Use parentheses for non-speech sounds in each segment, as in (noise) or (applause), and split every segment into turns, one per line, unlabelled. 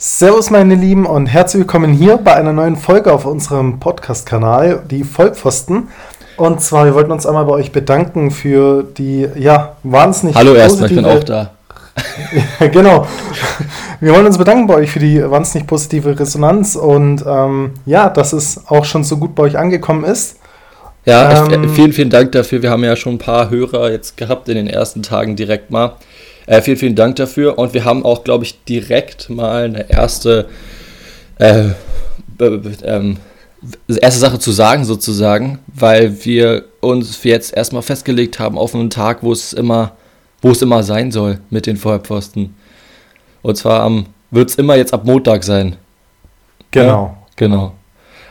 Servus meine Lieben und herzlich willkommen hier bei einer neuen Folge auf unserem Podcast-Kanal, die Vollpfosten. Und zwar, wir wollten uns einmal bei euch bedanken für die, ja, wahnsinnig
Hallo erstmal, ich bin auch da. (laughs)
genau. Wir wollen uns bedanken bei euch für die wahnsinnig positive Resonanz und ähm, ja, dass es auch schon so gut bei euch angekommen ist.
Ja, ähm, vielen, vielen Dank dafür. Wir haben ja schon ein paar Hörer jetzt gehabt in den ersten Tagen direkt mal. Äh, vielen, vielen Dank dafür. Und wir haben auch, glaube ich, direkt mal eine erste, äh, ähm, erste Sache zu sagen, sozusagen, weil wir uns jetzt erstmal festgelegt haben auf einen Tag, wo es immer, wo es immer sein soll mit den Feuerpfosten. Und zwar am, wird es immer jetzt ab Montag sein.
Genau.
Ja, genau.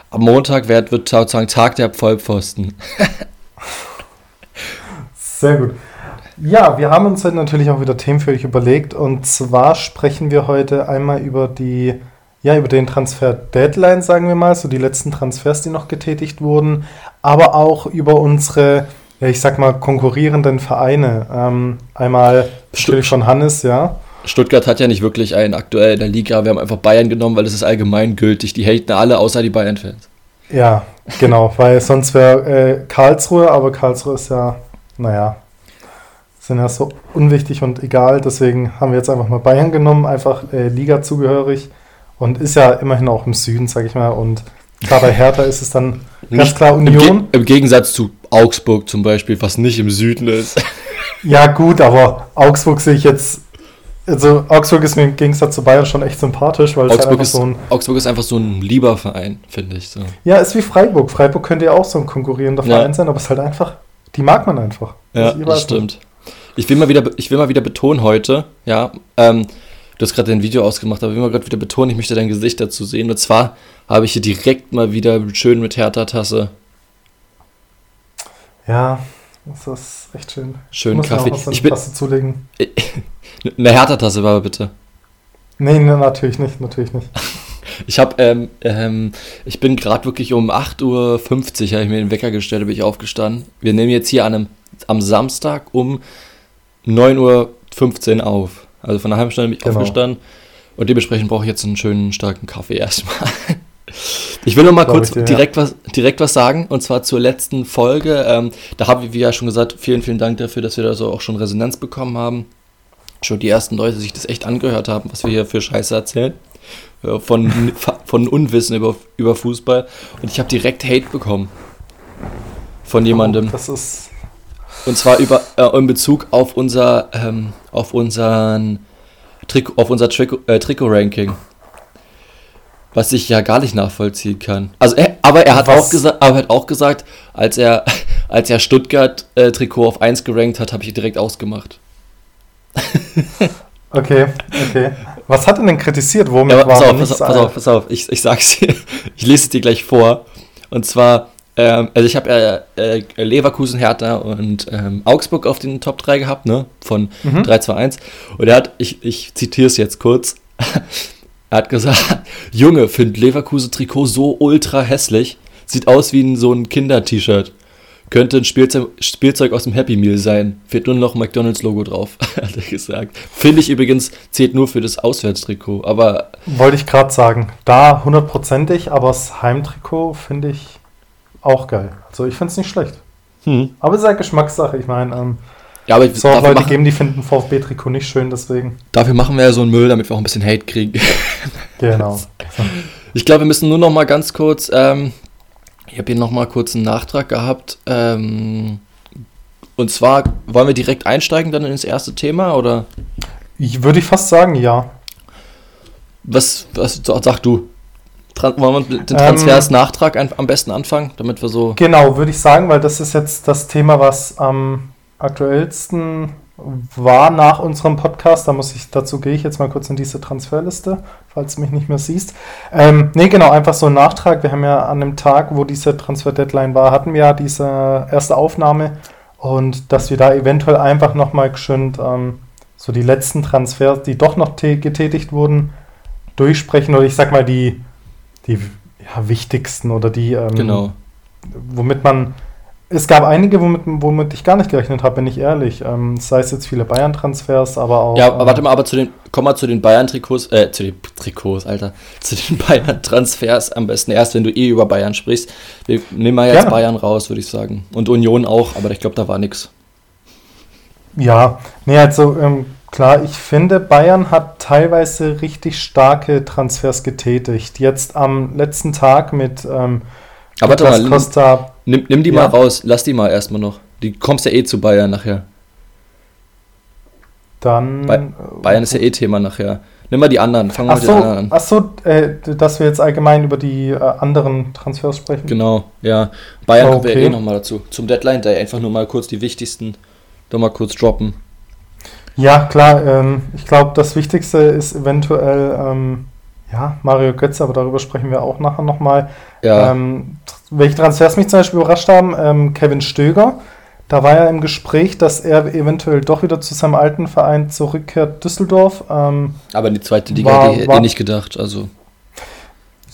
Am Montag wird, wird sozusagen Tag der Vollpfosten.
Sehr gut. Ja, wir haben uns heute natürlich auch wieder Themen für euch überlegt. Und zwar sprechen wir heute einmal über die, ja, über den Transfer Deadline, sagen wir mal, so die letzten Transfers, die noch getätigt wurden, aber auch über unsere, ja, ich sag mal, konkurrierenden Vereine. Ähm, einmal natürlich von Hannes, ja.
Stuttgart hat ja nicht wirklich einen aktuell in der Liga. Wir haben einfach Bayern genommen, weil es ist allgemeingültig. Die haten alle außer die Bayern-Fans.
Ja, genau, weil sonst wäre äh, Karlsruhe, aber Karlsruhe ist ja, naja, sind ja so unwichtig und egal. Deswegen haben wir jetzt einfach mal Bayern genommen, einfach äh, Liga zugehörig und ist ja immerhin auch im Süden, sag ich mal. Und klar, bei Hertha ist es dann (laughs) ganz klar Union.
Im, Ge Im, Gegensatz zu Augsburg zum Beispiel, was nicht im Süden ist. (laughs)
Ja, gut, aber Augsburg sehe ich jetzt. Also Augsburg ist mir im Gegensatz zu Bayern schon echt sympathisch, weil
Augsburg, halt ist, so ein, Augsburg ist einfach so ein lieber Verein, finde ich. So.
Ja, ist wie Freiburg. Freiburg könnte ja auch so ein konkurrierender Verein ja. sein, aber es ist halt einfach, die mag man einfach.
Ja, das stimmt. Ich will mal wieder, ich will mal wieder betonen heute, ja, ähm, du hast gerade dein Video ausgemacht, aber ich will mal gerade wieder betonen, ich möchte dein Gesicht dazu sehen. Und zwar habe ich hier direkt mal wieder schön mit Hertha-Tasse.
Ja, das ist echt schön.
Schön
ich
Kaffee.
ich bin Tasse zulegen. (laughs)
Eine Hertha-Tasse war bitte.
Nee, nee, natürlich nicht, natürlich nicht. (laughs)
Ich habe, ähm, ähm, ich bin gerade wirklich um 8.50 Uhr, habe ich mir den Wecker gestellt, bin ich aufgestanden. Wir nehmen jetzt hier an einem, am Samstag um 9.15 Uhr auf. Also von einer halben Stunde bin ich genau. aufgestanden. Und dementsprechend brauche ich jetzt einen schönen, starken Kaffee erstmal. (laughs) Ich will noch mal kurz dir, direkt, ja. was, direkt was sagen, und zwar zur letzten Folge. Ähm, da haben wir ja schon gesagt, vielen, vielen Dank dafür, dass wir da so auch schon Resonanz bekommen haben. Schon die ersten Leute sich das echt angehört haben, was wir hier für Scheiße erzählen. Äh, von, (laughs) von Unwissen über, über Fußball. Und ich habe direkt Hate bekommen. Von jemandem.
Oh, das ist
und zwar über, äh, in Bezug auf unser, ähm, auf unseren Trikot, auf unser Trikot, äh, Trikot-Ranking. Was ich ja gar nicht nachvollziehen kann. Also, er, aber er hat auch gesagt, aber er hat auch gesagt, als er, (laughs) als er Stuttgart äh, Trikot auf 1 gerankt hat, habe ich direkt ausgemacht. (laughs)
okay, okay. Was hat er denn kritisiert? Womit
ja, pass, auf, pass, auf, pass auf, pass auf, ich, ich sag's dir. (laughs) Ich lese es dir gleich vor. Und zwar ähm, also ich habe äh, äh, Leverkusen, Hertha und ähm, Augsburg auf den Top 3 gehabt, ne? Von mhm. 3, 2, 1. Und er hat, ich, ich zitiere es jetzt kurz, (laughs) er hat gesagt, (laughs) Junge, find Leverkusen-Trikot so ultra hässlich. Sieht aus wie ein, so ein Kinder-T-Shirt. Könnte ein Spielzeug, Spielzeug aus dem Happy Meal sein. Fehlt nur noch ein McDonalds-Logo drauf, (laughs) hat er gesagt. Finde ich übrigens, zählt nur für das Auswärtstrikot, aber.
Wollte ich gerade sagen. Da hundertprozentig, aber das Heimtrikot finde ich auch geil. Also ich finde es nicht schlecht. Hm. Aber es ist halt Geschmackssache. Ich meine, ähm,
ja, aber
so auch Leute geben, die finden VfB-Trikot nicht schön, deswegen.
Dafür machen wir ja so einen Müll, damit wir auch ein bisschen Hate kriegen. (laughs)
genau. (laughs)
Ich glaube, wir müssen nur noch mal ganz kurz, ähm, ich habe hier noch mal kurz einen Nachtrag gehabt. Ähm, und zwar, wollen wir direkt einsteigen dann ins erste Thema, oder?
Ich würde ich fast sagen, ja.
Was, was sag du? Wollen wir den Transfers-Nachtrag ähm, am besten anfangen, damit wir so.
Genau, würde ich sagen, weil das ist jetzt das Thema, was am aktuellsten war nach unserem Podcast. Da muss ich, dazu gehe ich jetzt mal kurz in diese Transferliste, falls du mich nicht mehr siehst. Ähm, nee, genau, einfach so ein Nachtrag. Wir haben ja an dem Tag, wo diese Transfer-Deadline war, hatten wir ja diese erste Aufnahme und dass wir da eventuell einfach nochmal geschwind ähm, so die letzten Transfers, die doch noch getätigt wurden, durchsprechen oder ich sag mal die die ja, wichtigsten oder die, ähm,
genau.
womit man es gab einige, womit, womit ich gar nicht gerechnet habe, bin ich ehrlich. Ähm, sei es jetzt viele Bayern-Transfers, aber auch.
Ja, warte mal, aber zu den, komm mal zu den Bayern-Trikots, äh, zu den Trikots, Alter, zu den (laughs) Bayern-Transfers am besten erst, wenn du eh über Bayern sprichst. Wir nehmen mal jetzt ja. Bayern raus, würde ich sagen. Und Union auch, aber ich glaube, da war nichts.
Ja, nee, also ähm, klar, ich finde, Bayern hat teilweise richtig starke Transfers getätigt. Jetzt am letzten Tag mit ähm,
aber warte mal, Costa. Nimm, nimm die ja. mal raus, lass die mal erstmal noch. Die kommst ja eh zu Bayern nachher.
Dann.
Ba Bayern ist ja eh Thema nachher. Nimm mal die anderen, fangen wir mit
den anderen an. Achso, äh, dass wir jetzt allgemein über die äh, anderen Transfers sprechen.
Genau, ja. Bayern oh, okay. kommen wir eh nochmal dazu. Zum Deadline Day einfach nur mal kurz die wichtigsten, doch mal kurz droppen.
Ja, klar. Ähm, ich glaube, das Wichtigste ist eventuell ähm, ja, Mario Götze, aber darüber sprechen wir auch nachher nochmal. Ja. Ähm, welche Transfers mich zum Beispiel überrascht haben, ähm, Kevin Stöger. Da war ja im Gespräch, dass er eventuell doch wieder zu seinem alten Verein zurückkehrt, Düsseldorf. Ähm,
aber in die zweite Liga hätte ich eh nicht gedacht. Also.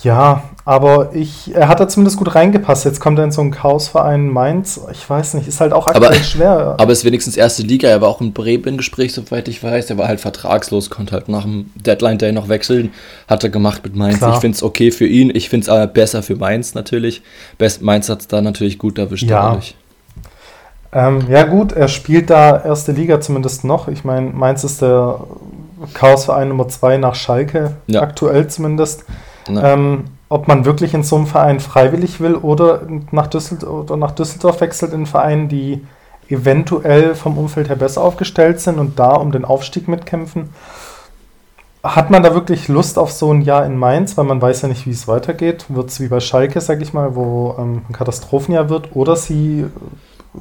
Ja, aber ich, er hat da zumindest gut reingepasst. Jetzt kommt er in so einen Chaosverein Mainz. Ich weiß nicht, ist halt auch
aktuell aber, schwer. Aber es ist wenigstens erste Liga. Er war auch in Bremen im Gespräch, soweit ich weiß. Er war halt vertragslos, konnte halt nach dem Deadline Day noch wechseln. Hat er gemacht mit Mainz. Klar. Ich finde es okay für ihn. Ich finde es aber besser für Mainz natürlich. Best Mainz hat es da natürlich gut erwischt.
Ja. Ähm, ja, gut, er spielt da erste Liga zumindest noch. Ich meine, Mainz ist der Chaosverein Nummer zwei nach Schalke, ja. aktuell zumindest. Ähm, ob man wirklich in so einem Verein freiwillig will oder nach, Düsseldorf, oder nach Düsseldorf wechselt in Vereinen, die eventuell vom Umfeld her besser aufgestellt sind und da um den Aufstieg mitkämpfen. Hat man da wirklich Lust auf so ein Jahr in Mainz, weil man weiß ja nicht, wie es weitergeht? Wird es wie bei Schalke, sag ich mal, wo ähm, ein Katastrophenjahr wird, oder sie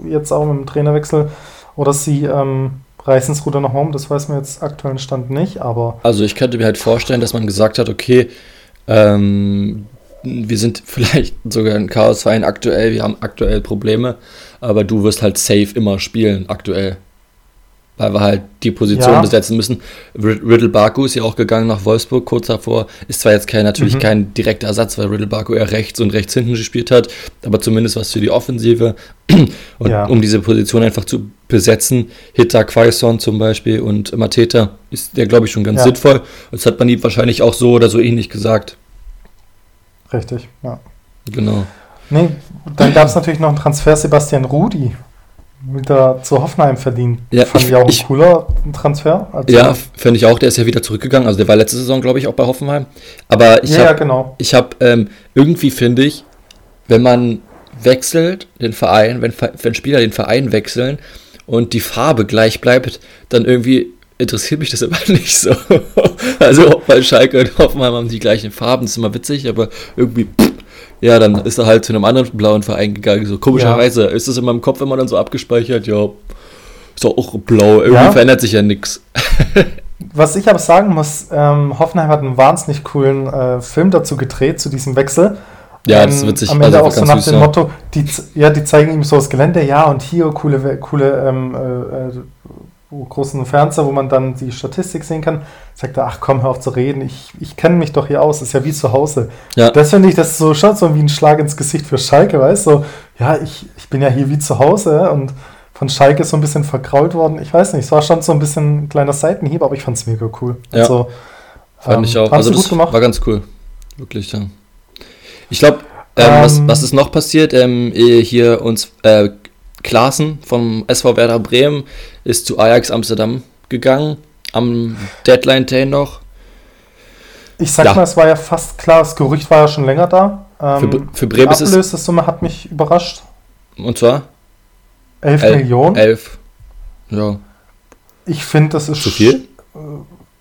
jetzt auch mit dem Trainerwechsel, oder sie ähm, reißen das Ruder noch um, das weiß man jetzt aktuellen Stand nicht, aber.
Also ich könnte mir halt vorstellen, dass man gesagt hat, okay, ähm, wir sind (laughs) vielleicht sogar ein Chaosverein aktuell, wir haben aktuell Probleme, aber du wirst halt safe immer spielen aktuell. Weil wir halt die Position ja. besetzen müssen. Riddle Baku ist ja auch gegangen nach Wolfsburg kurz davor. Ist zwar jetzt kein, natürlich mhm. kein direkter Ersatz, weil Riddle Baku eher rechts und rechts hinten gespielt hat, aber zumindest was für die Offensive. (clears throat) Und ja. um diese Position einfach zu besetzen, Hitta Quaison zum Beispiel und Mateta ist der, glaube ich, schon ganz ja. sinnvoll. Das hat man ihm wahrscheinlich auch so oder so ähnlich gesagt.
Richtig, ja.
Genau.
Nee, dann gab es natürlich noch einen Transfer Sebastian Rudi. Wieder zu Hoffenheim verdient.
Ja,
Fand ich auch ein cooler Transfer.
Ja, fände ich auch. Der ist ja wieder zurückgegangen. Also der war letzte Saison, glaube ich, auch bei Hoffenheim. Aber ich ja, habe, genau. ich habe ähm, irgendwie finde ich, wenn man wechselt den Verein, wenn, wenn Spieler den Verein wechseln und die Farbe gleich bleibt, dann irgendwie interessiert mich das aber (laughs) nicht so. also bei Schalke und Hoffenheim haben die gleichen Farben, das ist immer witzig, aber irgendwie, pff, ja, dann ist er halt zu einem anderen blauen Verein gegangen. So komischerweise ja. ist das in meinem Kopf immer dann so abgespeichert, ja, ist doch auch blau, irgendwie ja. verändert sich ja nichts. (laughs)
Was ich aber sagen muss, ähm, Hoffenheim hat einen wahnsinnig coolen äh, Film dazu gedreht, zu diesem Wechsel.
Ja, das ist witzig.
Am Ende also auch so nach dem Motto, die, ja, die zeigen ihm so das Gelände, ja, und hier coole, coole ähm, äh, äh großen Fernseher, wo man dann die Statistik sehen kann, sagt er, ach komm, hör auf zu reden, ich, ich kenne mich doch hier aus, das ist ja wie zu Hause. Ja. Das finde ich, das ist so schon so wie ein Schlag ins Gesicht für Schalke, weißt du, so, ja, ich, ich bin ja hier wie zu Hause und von Schalke so ein bisschen verkrault worden, ich weiß nicht, es war schon so ein bisschen ein kleiner Seitenhieb, aber ich fand es mega cool.
Ja. Also, fand ähm, ich auch, also das war ganz cool, wirklich, ja. Ich glaube, ähm, ähm, was, was ist noch passiert? Ähm, hier uns äh, Klaassen vom SV Werder Bremen ist zu Ajax Amsterdam gegangen, am Deadline Day noch.
Ich sag ja. mal, es war ja fast klar, das Gerücht war ja schon länger da.
Ähm, für, für Bremen ist
es. Die Summe hat mich überrascht.
Und zwar?
11 El Millionen.
11. Ja.
Ich finde, das ist.
Zu viel?
Äh,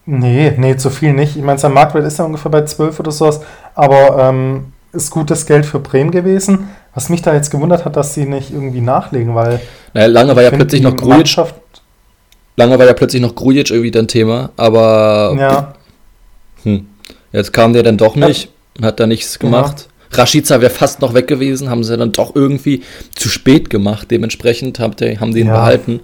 nee, nee, zu viel nicht. Ich meine, sein Marktwert ist ja ungefähr bei 12 oder sowas. Aber ähm, ist gutes Geld für Bremen gewesen. Was mich da jetzt gewundert hat, dass sie nicht irgendwie nachlegen, weil.
Naja, lange war ja plötzlich noch Grujic. Lange war ja plötzlich noch Grujic irgendwie dann Thema, aber.
Ja.
Hm. Jetzt kam der dann doch nicht, ja. hat da nichts gemacht. Ja. Rashica wäre fast noch weg gewesen, haben sie dann doch irgendwie zu spät gemacht. Dementsprechend haben die, haben die ihn ja. behalten.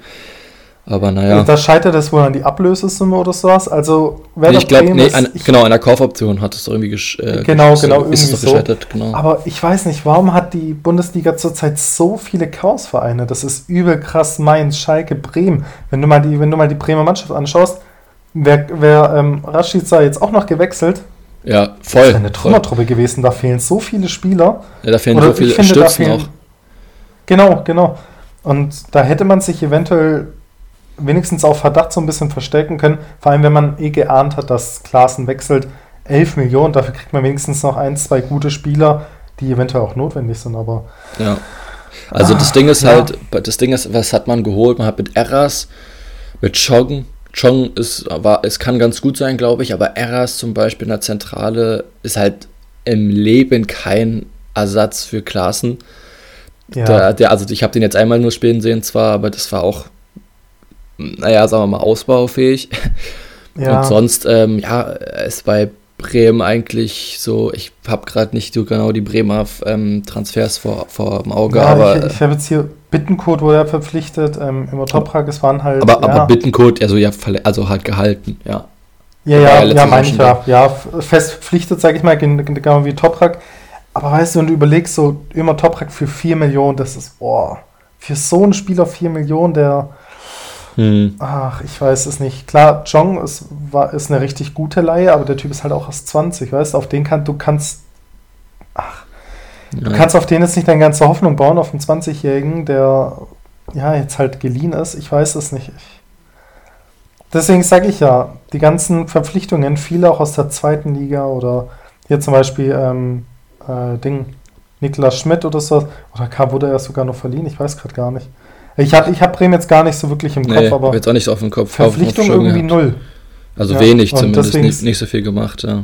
Aber naja.
Da scheitert es wohl an die Ablösesumme oder sowas. Also,
wer nee, ich glaube, nee, an, genau, an der Kaufoption hat es irgendwie gesch
äh, Genau, genau, irgendwie ist es
so. gescheitert, genau.
Aber ich weiß nicht, warum hat die Bundesliga zurzeit so viele Chaosvereine? Das ist übel krass. Mainz, Schalke, Bremen. Wenn du mal die, wenn du mal die Bremer Mannschaft anschaust, wer, wer ähm, Rashica jetzt auch noch gewechselt.
Ja, voll. Das ist
eine Trümmertruppe gewesen. Da fehlen so viele Spieler.
Ja, da fehlen oder so viele finde, Stützen fehlen, auch.
Genau, genau. Und da hätte man sich eventuell wenigstens auf Verdacht so ein bisschen verstecken können. Vor allem, wenn man eh geahnt hat, dass Klaassen wechselt. 11 Millionen, dafür kriegt man wenigstens noch ein, zwei gute Spieler, die eventuell auch notwendig sind, aber.
Ja. Also ah, das Ding ist ja. halt, das Ding ist, was hat man geholt? Man hat mit Eras, mit Chong, Chong ist, war, es kann ganz gut sein, glaube ich, aber Eras zum Beispiel in der Zentrale ist halt im Leben kein Ersatz für Klaassen. Ja. Der, der, also ich habe den jetzt einmal nur spielen sehen zwar, aber das war auch naja, sagen wir mal, ausbaufähig. Ja. Und sonst, ähm, ja, ist bei Bremen eigentlich so, ich habe gerade nicht so genau die Bremer ähm, Transfers vor, vor dem Auge, ja, aber.
Ich, ich habe jetzt hier Bittenkurt wurde ja verpflichtet, ähm, im Toprak, es waren halt.
Aber, ja. aber Bittenkurt, also ja, also halt gehalten, ja.
Ja, ja, ja, meine ich ja. Ja, fest verpflichtet, sage ich mal, genau wie Toprak. Aber weißt du, wenn du überlegst, so immer Toprak für 4 Millionen, das ist, boah, für so einen Spieler 4 Millionen, der hm. Ach, ich weiß es nicht. Klar, Jong ist, war, ist eine richtig gute Leihe, aber der Typ ist halt auch erst 20, weißt du? Auf den kann du kannst. Ach. Ja. Du kannst auf den jetzt nicht deine ganze Hoffnung bauen, auf einen 20-Jährigen, der ja jetzt halt geliehen ist. Ich weiß es nicht. Deswegen sage ich ja, die ganzen Verpflichtungen, viele auch aus der zweiten Liga oder hier zum Beispiel ähm, äh, Ding, Niklas Schmidt oder so, oder wurde er sogar noch verliehen, ich weiß gerade gar nicht. Ich habe ich hab Bremen jetzt gar nicht so wirklich im Kopf,
nee,
aber.
jetzt auch nicht so auf dem Kopf.
Verpflichtung irgendwie gehabt. null.
Also ja, wenig zumindest, nicht, nicht, so viel gemacht, ja.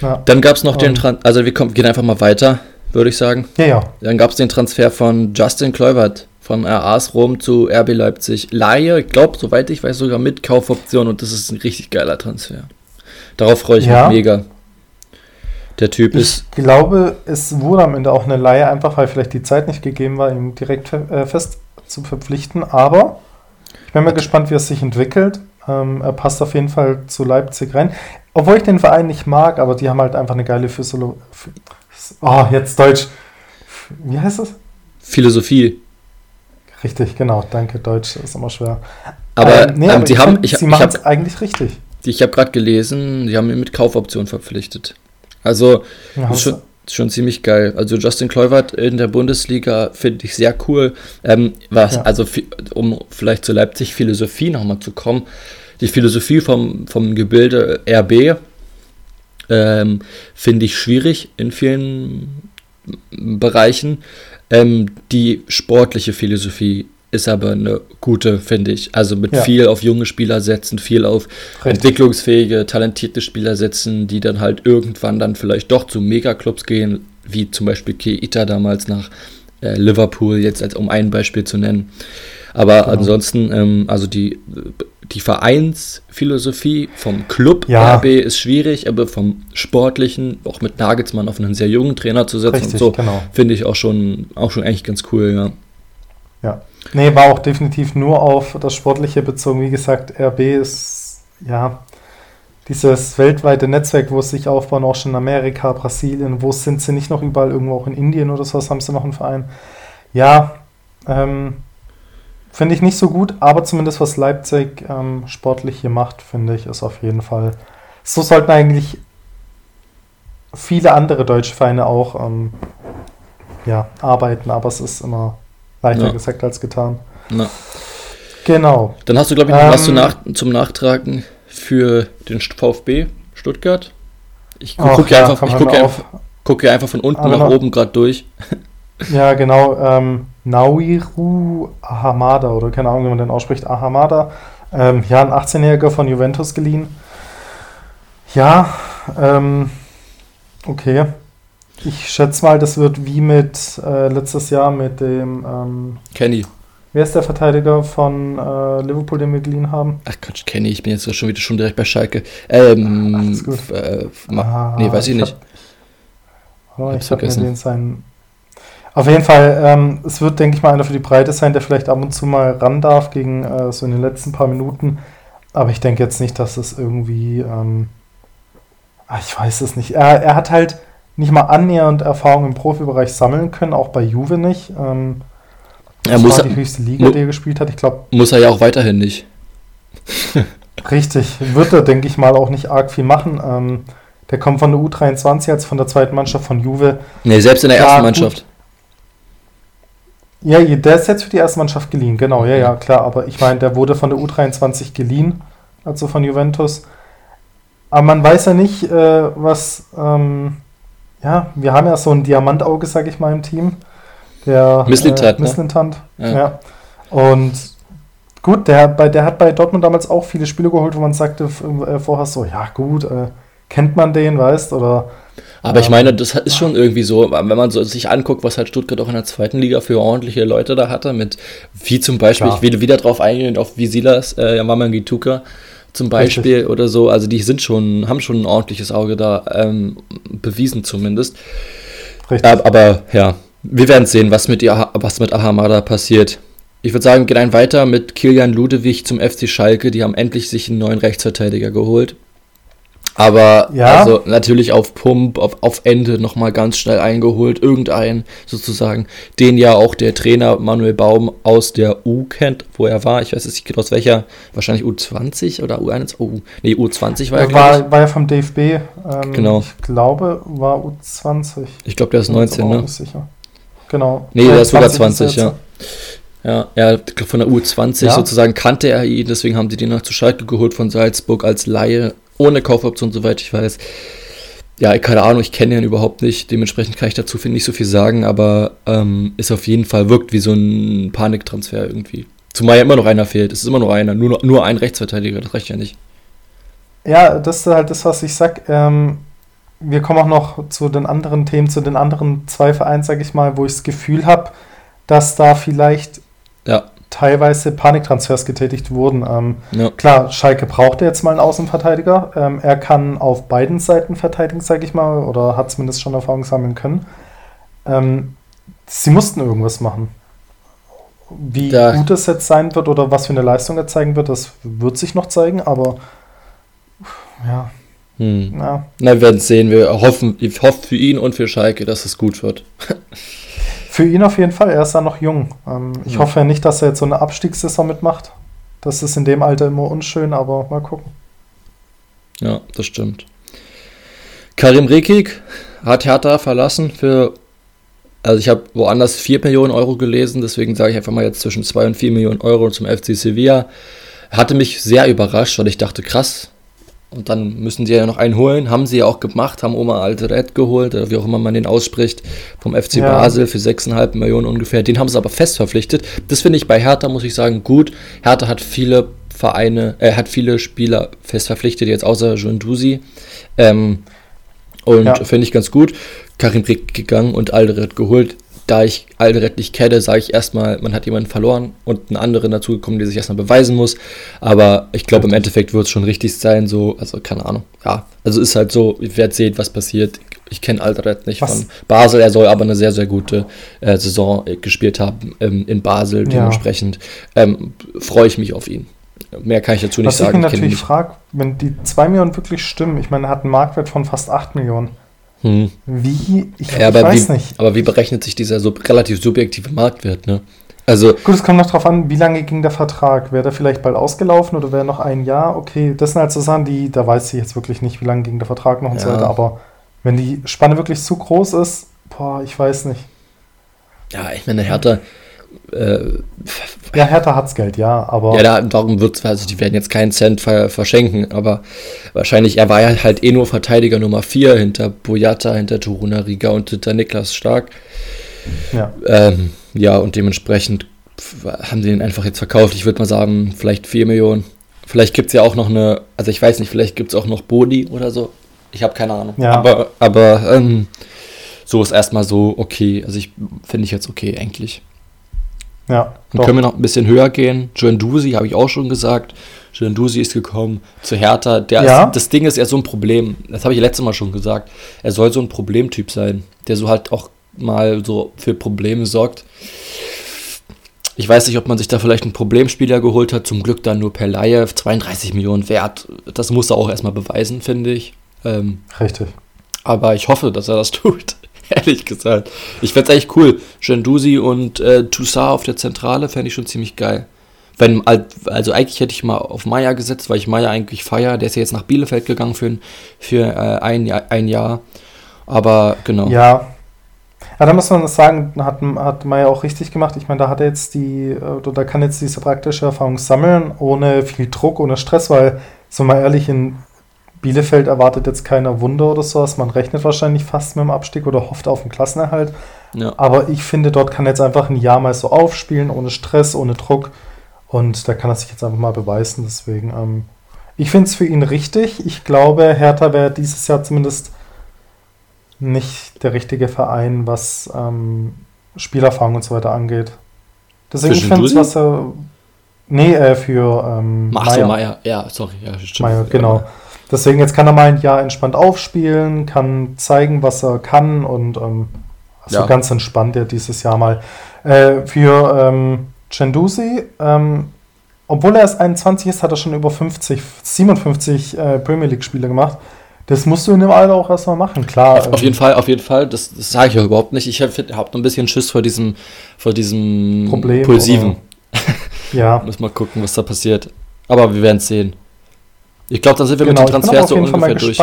ja. Dann gab es noch den Transfer, also wir kommen, gehen einfach mal weiter, würde ich sagen.
Ja, ja.
Dann gab es den Transfer von Justin Kluivert von RAs Rom zu RB Leipzig. Laie, ich glaube, soweit ich weiß, sogar mit Kaufoption und das ist ein richtig geiler Transfer. Darauf freue ich ja. mich mega. Der Typ
ich
ist.
Ich glaube, es wurde am Ende auch eine Laie, einfach weil vielleicht die Zeit nicht gegeben war, ihm direkt äh, fest zu verpflichten. Aber ich bin mal gespannt, wie es sich entwickelt. Ähm, er passt auf jeden Fall zu Leipzig rein. Obwohl ich den Verein nicht mag, aber die haben halt einfach eine geile Physiologie. Oh, jetzt Deutsch. Wie heißt das?
Philosophie.
Richtig, genau. Danke, Deutsch ist immer schwer.
Aber, ähm, nee, ähm, aber die haben, ich,
sie machen es eigentlich richtig.
Ich habe gerade gelesen, die haben ihn mit Kaufoption verpflichtet. Also, ja, ist schon, schon ziemlich geil. Also Justin Kluivert in der Bundesliga finde ich sehr cool. Ähm, was, ja. Also um vielleicht zur Leipzig-Philosophie nochmal zu kommen. Die Philosophie vom, vom Gebilde RB ähm, finde ich schwierig in vielen Bereichen. Ähm, die sportliche Philosophie ist aber eine gute, finde ich. Also mit ja. viel auf junge Spieler setzen, viel auf Richtig. entwicklungsfähige, talentierte Spieler setzen, die dann halt irgendwann dann vielleicht doch zu Megaclubs gehen, wie zum Beispiel Keita damals nach äh, Liverpool, jetzt als um ein Beispiel zu nennen. Aber genau. ansonsten, ähm, also die, die Vereinsphilosophie vom Club ja. RB ist schwierig, aber vom Sportlichen, auch mit Nagelsmann auf einen sehr jungen Trainer zu setzen Richtig, und so, genau. finde ich auch schon, auch schon eigentlich ganz cool, ja.
Ja, Nee, war auch definitiv nur auf das Sportliche bezogen. Wie gesagt, RB ist ja dieses weltweite Netzwerk, wo es sich aufbauen, auch schon in Amerika, Brasilien, wo sind sie nicht noch überall, irgendwo auch in Indien oder sowas, haben sie noch einen Verein. Ja, ähm, finde ich nicht so gut, aber zumindest was Leipzig ähm, sportlich hier macht, finde ich, ist auf jeden Fall. So sollten eigentlich viele andere deutsche Vereine auch ähm, ja, arbeiten, aber es ist immer Leichter ja. gesagt als getan.
Na.
Genau.
Dann hast du, glaube ich, noch ähm, was nach, zum Nachtragen für den VfB Stuttgart. Ich gucke ja, einfach, ich guck einfach, guck einfach von unten nach oben gerade durch. (laughs)
Ja, genau. Ähm, Naoiru Ahamada, oder keine Ahnung, wie man den ausspricht, Ahamada. Ähm, ja, ein 18-Jähriger von Juventus geliehen. Ja, ähm, okay. Ich schätze mal, das wird wie mit äh, letztes Jahr mit dem ähm,
Kenny.
Wer ist der Verteidiger von äh, Liverpool, den wir geliehen haben?
Ach Quatsch, Kenny, ich bin jetzt schon wieder schon direkt bei Schalke. Ähm, Ach, äh, ah, nee, weiß ich, ich nicht.
Hab, oh, ich habe mir den seinen. Auf jeden Fall, ähm, es wird, denke ich mal, einer für die Breite sein, der vielleicht ab und zu mal ran darf gegen äh, so in den letzten paar Minuten. Aber ich denke jetzt nicht, dass es irgendwie, ähm, ach, ich weiß es nicht. Er, er hat halt nicht mal annähernd Erfahrung im Profibereich sammeln können, auch bei Juve nicht. Ähm,
er muss
war die höchste Liga, die er gespielt hat. Ich glaube.
Muss er ja auch weiterhin nicht. (laughs)
richtig, wird er, denke ich mal, auch nicht arg viel machen. Ähm, der kommt von der U23 als von der zweiten Mannschaft von Juve.
Nee, selbst in der Klar, ersten Mannschaft. Gut.
Ja, der ist jetzt für die erste Mannschaft geliehen, genau, ja, ja, klar. Aber ich meine, der wurde von der U23 geliehen, also von Juventus. Aber man weiß ja nicht, äh, was, ähm, ja, wir haben ja so ein Diamantauge, sag ich mal, im Team. Der
Misslintant,
äh, Misslintant, ne? ja. Und gut, der, bei, der hat bei Dortmund damals auch viele Spiele geholt, wo man sagte äh, vorher so, ja gut, äh, kennt man den, weißt, oder
aber ich meine, das ist schon irgendwie so, wenn man so sich anguckt, was halt Stuttgart auch in der zweiten Liga für ordentliche Leute da hatte, mit wie zum Beispiel, Klar. ich will wieder drauf eingehen, auf Visilas, äh, Mamangituka zum Beispiel Richtig. oder so, also die sind schon, haben schon ein ordentliches Auge da ähm, bewiesen zumindest. Richtig. Aber, aber ja, wir werden sehen, was mit, ihr, was mit Ahamada passiert. Ich würde sagen, geht ein weiter mit Kilian Ludewig zum FC Schalke. Die haben endlich sich einen neuen Rechtsverteidiger geholt. Aber ja. also natürlich auf Pump, auf, auf Ende nochmal ganz schnell eingeholt, irgendein sozusagen, den ja auch der Trainer Manuel Baum aus der U kennt, wo er war. Ich weiß jetzt nicht aus welcher, wahrscheinlich U20 oder U21, oh, nee, U20 war er,
war, war ja vom DFB. Ähm,
genau.
Ich glaube, war U20.
Ich glaube, der ist 19, ne?
Sicher. Genau.
Nee, der ist sogar 20, ja. Ja, er von der U20 ja. sozusagen kannte er ihn, deswegen haben sie den noch zu Schalke geholt von Salzburg als Laie ohne Kaufoption, soweit ich weiß. Ja, keine Ahnung, ich kenne ihn überhaupt nicht. Dementsprechend kann ich dazu nicht so viel sagen, aber ähm, ist auf jeden Fall, wirkt wie so ein Paniktransfer irgendwie. Zumal ja immer noch einer fehlt. Es ist immer noch einer, nur, nur ein Rechtsverteidiger, das reicht ja nicht.
Ja, das ist halt das, was ich sag. Ähm, wir kommen auch noch zu den anderen Themen, zu den anderen zwei Vereinen, sag ich mal, wo ich das Gefühl habe, dass da vielleicht
ja
teilweise Paniktransfers getätigt wurden. Ähm,
ja.
Klar, Schalke brauchte jetzt mal einen Außenverteidiger. Ähm, er kann auf beiden Seiten verteidigen, sage ich mal, oder hat zumindest schon Erfahrung sammeln können. Ähm, sie mussten irgendwas machen. Wie ja. gut es jetzt sein wird oder was für eine Leistung er zeigen wird, das wird sich noch zeigen, aber ja.
Hm. ja. Na, wir werden sehen. Wir hoffen, ich hoffe für ihn und für Schalke, dass es gut wird. (laughs)
Für ihn auf jeden Fall, er ist ja noch jung. Ähm, ich ja. hoffe ja nicht, dass er jetzt so eine Abstiegssaison mitmacht. Das ist in dem Alter immer unschön, aber mal gucken.
Ja, das stimmt. Karim Rekik hat Hertha verlassen für, also ich habe woanders 4 Millionen Euro gelesen, deswegen sage ich einfach mal jetzt zwischen 2 und 4 Millionen Euro zum FC Sevilla. Hatte mich sehr überrascht, weil ich dachte, krass, und dann müssen sie ja noch einen holen. Haben sie ja auch gemacht, haben Oma Alteret geholt, oder wie auch immer man den ausspricht, vom FC ja. Basel für 6,5 Millionen ungefähr. Den haben sie aber fest verpflichtet. Das finde ich bei Hertha, muss ich sagen, gut. Hertha hat viele Vereine, er äh, hat viele Spieler fest verpflichtet, jetzt außer John Dusi. Ähm, und ja. finde ich ganz gut. Karim Brick gegangen und Alderet geholt da ich Alderet nicht kenne, sage ich erstmal, man hat jemanden verloren und einen anderen dazugekommen, der sich erstmal beweisen muss. Aber ich glaube, im Endeffekt wird es schon richtig sein, so, also keine Ahnung. Ja, also ist halt so, ich werde sehen, was passiert. Ich kenne Alderet nicht was? von Basel, er soll aber eine sehr, sehr gute äh, Saison äh, gespielt haben ähm, in Basel. Dementsprechend ja. ähm, freue ich mich auf ihn. Mehr kann ich dazu nicht was sagen.
Was ich mich natürlich frage, wenn die 2 Millionen wirklich stimmen, ich meine, er hat einen Marktwert von fast 8 Millionen.
Hm.
Wie? Ich,
ja, ich weiß wie, nicht. Aber wie berechnet sich dieser sub relativ subjektive Marktwert, ne? Also,
Gut, es kommt noch darauf an, wie lange ging der Vertrag? Wäre der vielleicht bald ausgelaufen oder wäre noch ein Jahr? Okay, das sind halt so Sachen, die, da weiß ich jetzt wirklich nicht, wie lange ging der Vertrag noch und ja. so weiter. Aber wenn die Spanne wirklich zu groß ist, boah, ich weiß nicht.
Ja, ich meine, Hertha, äh,
ja, Hertha hat's Geld, ja, aber.
Ja, da, darum wird's, also die werden jetzt keinen Cent verschenken, aber wahrscheinlich, er war ja halt eh nur Verteidiger Nummer 4 hinter Boyata, hinter Turuna Riga und hinter Niklas Stark.
Ja.
Ähm, ja, und dementsprechend haben sie ihn einfach jetzt verkauft. Ich würde mal sagen, vielleicht 4 Millionen. Vielleicht gibt es ja auch noch eine, also ich weiß nicht, vielleicht gibt es auch noch Boni oder so. Ich habe keine Ahnung.
Ja.
Aber, aber ähm, so ist erstmal so okay. Also ich finde ich jetzt okay eigentlich.
Ja.
Dann können wir noch ein bisschen höher gehen. Joan Dusi habe ich auch schon gesagt. Joan Dusi ist gekommen zu Hertha. Der ja. ist, das Ding ist, er ist so ein Problem. Das habe ich letztes Mal schon gesagt. Er soll so ein Problemtyp sein, der so halt auch mal so für Probleme sorgt. Ich weiß nicht, ob man sich da vielleicht einen Problemspieler geholt hat. Zum Glück dann nur per Laie. 32 Millionen wert. Das muss er auch erstmal beweisen, finde ich. Ähm,
Richtig.
Aber ich hoffe, dass er das (laughs) tut. (laughs) Ehrlich gesagt. Ich fände es echt cool. Gendusi und äh, Toussaint auf der Zentrale fände ich schon ziemlich geil. Wenn, also eigentlich hätte ich mal auf Maya gesetzt, weil ich Maya eigentlich feiere. Der ist ja jetzt nach Bielefeld gegangen für, für äh, ein, ein Jahr. Aber genau.
Ja. Ja, da muss man sagen, hat, hat Maya auch richtig gemacht. Ich meine, da hat er jetzt die, oder da kann jetzt diese praktische Erfahrung sammeln, ohne viel Druck, ohne Stress, weil, so mal ehrlich, in Bielefeld erwartet jetzt keiner Wunder oder sowas. Man rechnet wahrscheinlich fast mit dem Abstieg oder hofft auf den Klassenerhalt. Ja. Aber ich finde, dort kann jetzt einfach ein Jahr mal so aufspielen, ohne Stress, ohne Druck. Und da kann er sich jetzt einfach mal beweisen. Deswegen, ähm, ich finde es für ihn richtig. Ich glaube, Hertha wäre dieses Jahr zumindest nicht der richtige Verein, was ähm, Spielerfahrung und so weiter angeht. Deswegen, ich finde es, was er. Nee, äh, für. Ähm,
Ach so, Meier. Ja, sorry. Ja,
stimmt. Meier, genau. Deswegen, jetzt kann er mal ein Jahr entspannt aufspielen, kann zeigen, was er kann und ähm, also ja. ganz entspannt ja dieses Jahr mal. Äh, für ähm, Gendusi, ähm, obwohl er erst 21 ist, hat er schon über 50, 57 äh, Premier League-Spiele gemacht. Das musst du in dem Alter auch erstmal machen, klar.
Auf, auf jeden Fall, auf jeden Fall. Das, das sage ich auch überhaupt nicht. Ich habe hab ein bisschen Schiss vor diesem, vor diesem
Problem,
Pulsiven.
ja. (laughs)
Muss mal gucken, was da passiert. Aber wir werden es sehen. Ich glaube, dann sind wir genau, mit den Transfers so ungefähr durch.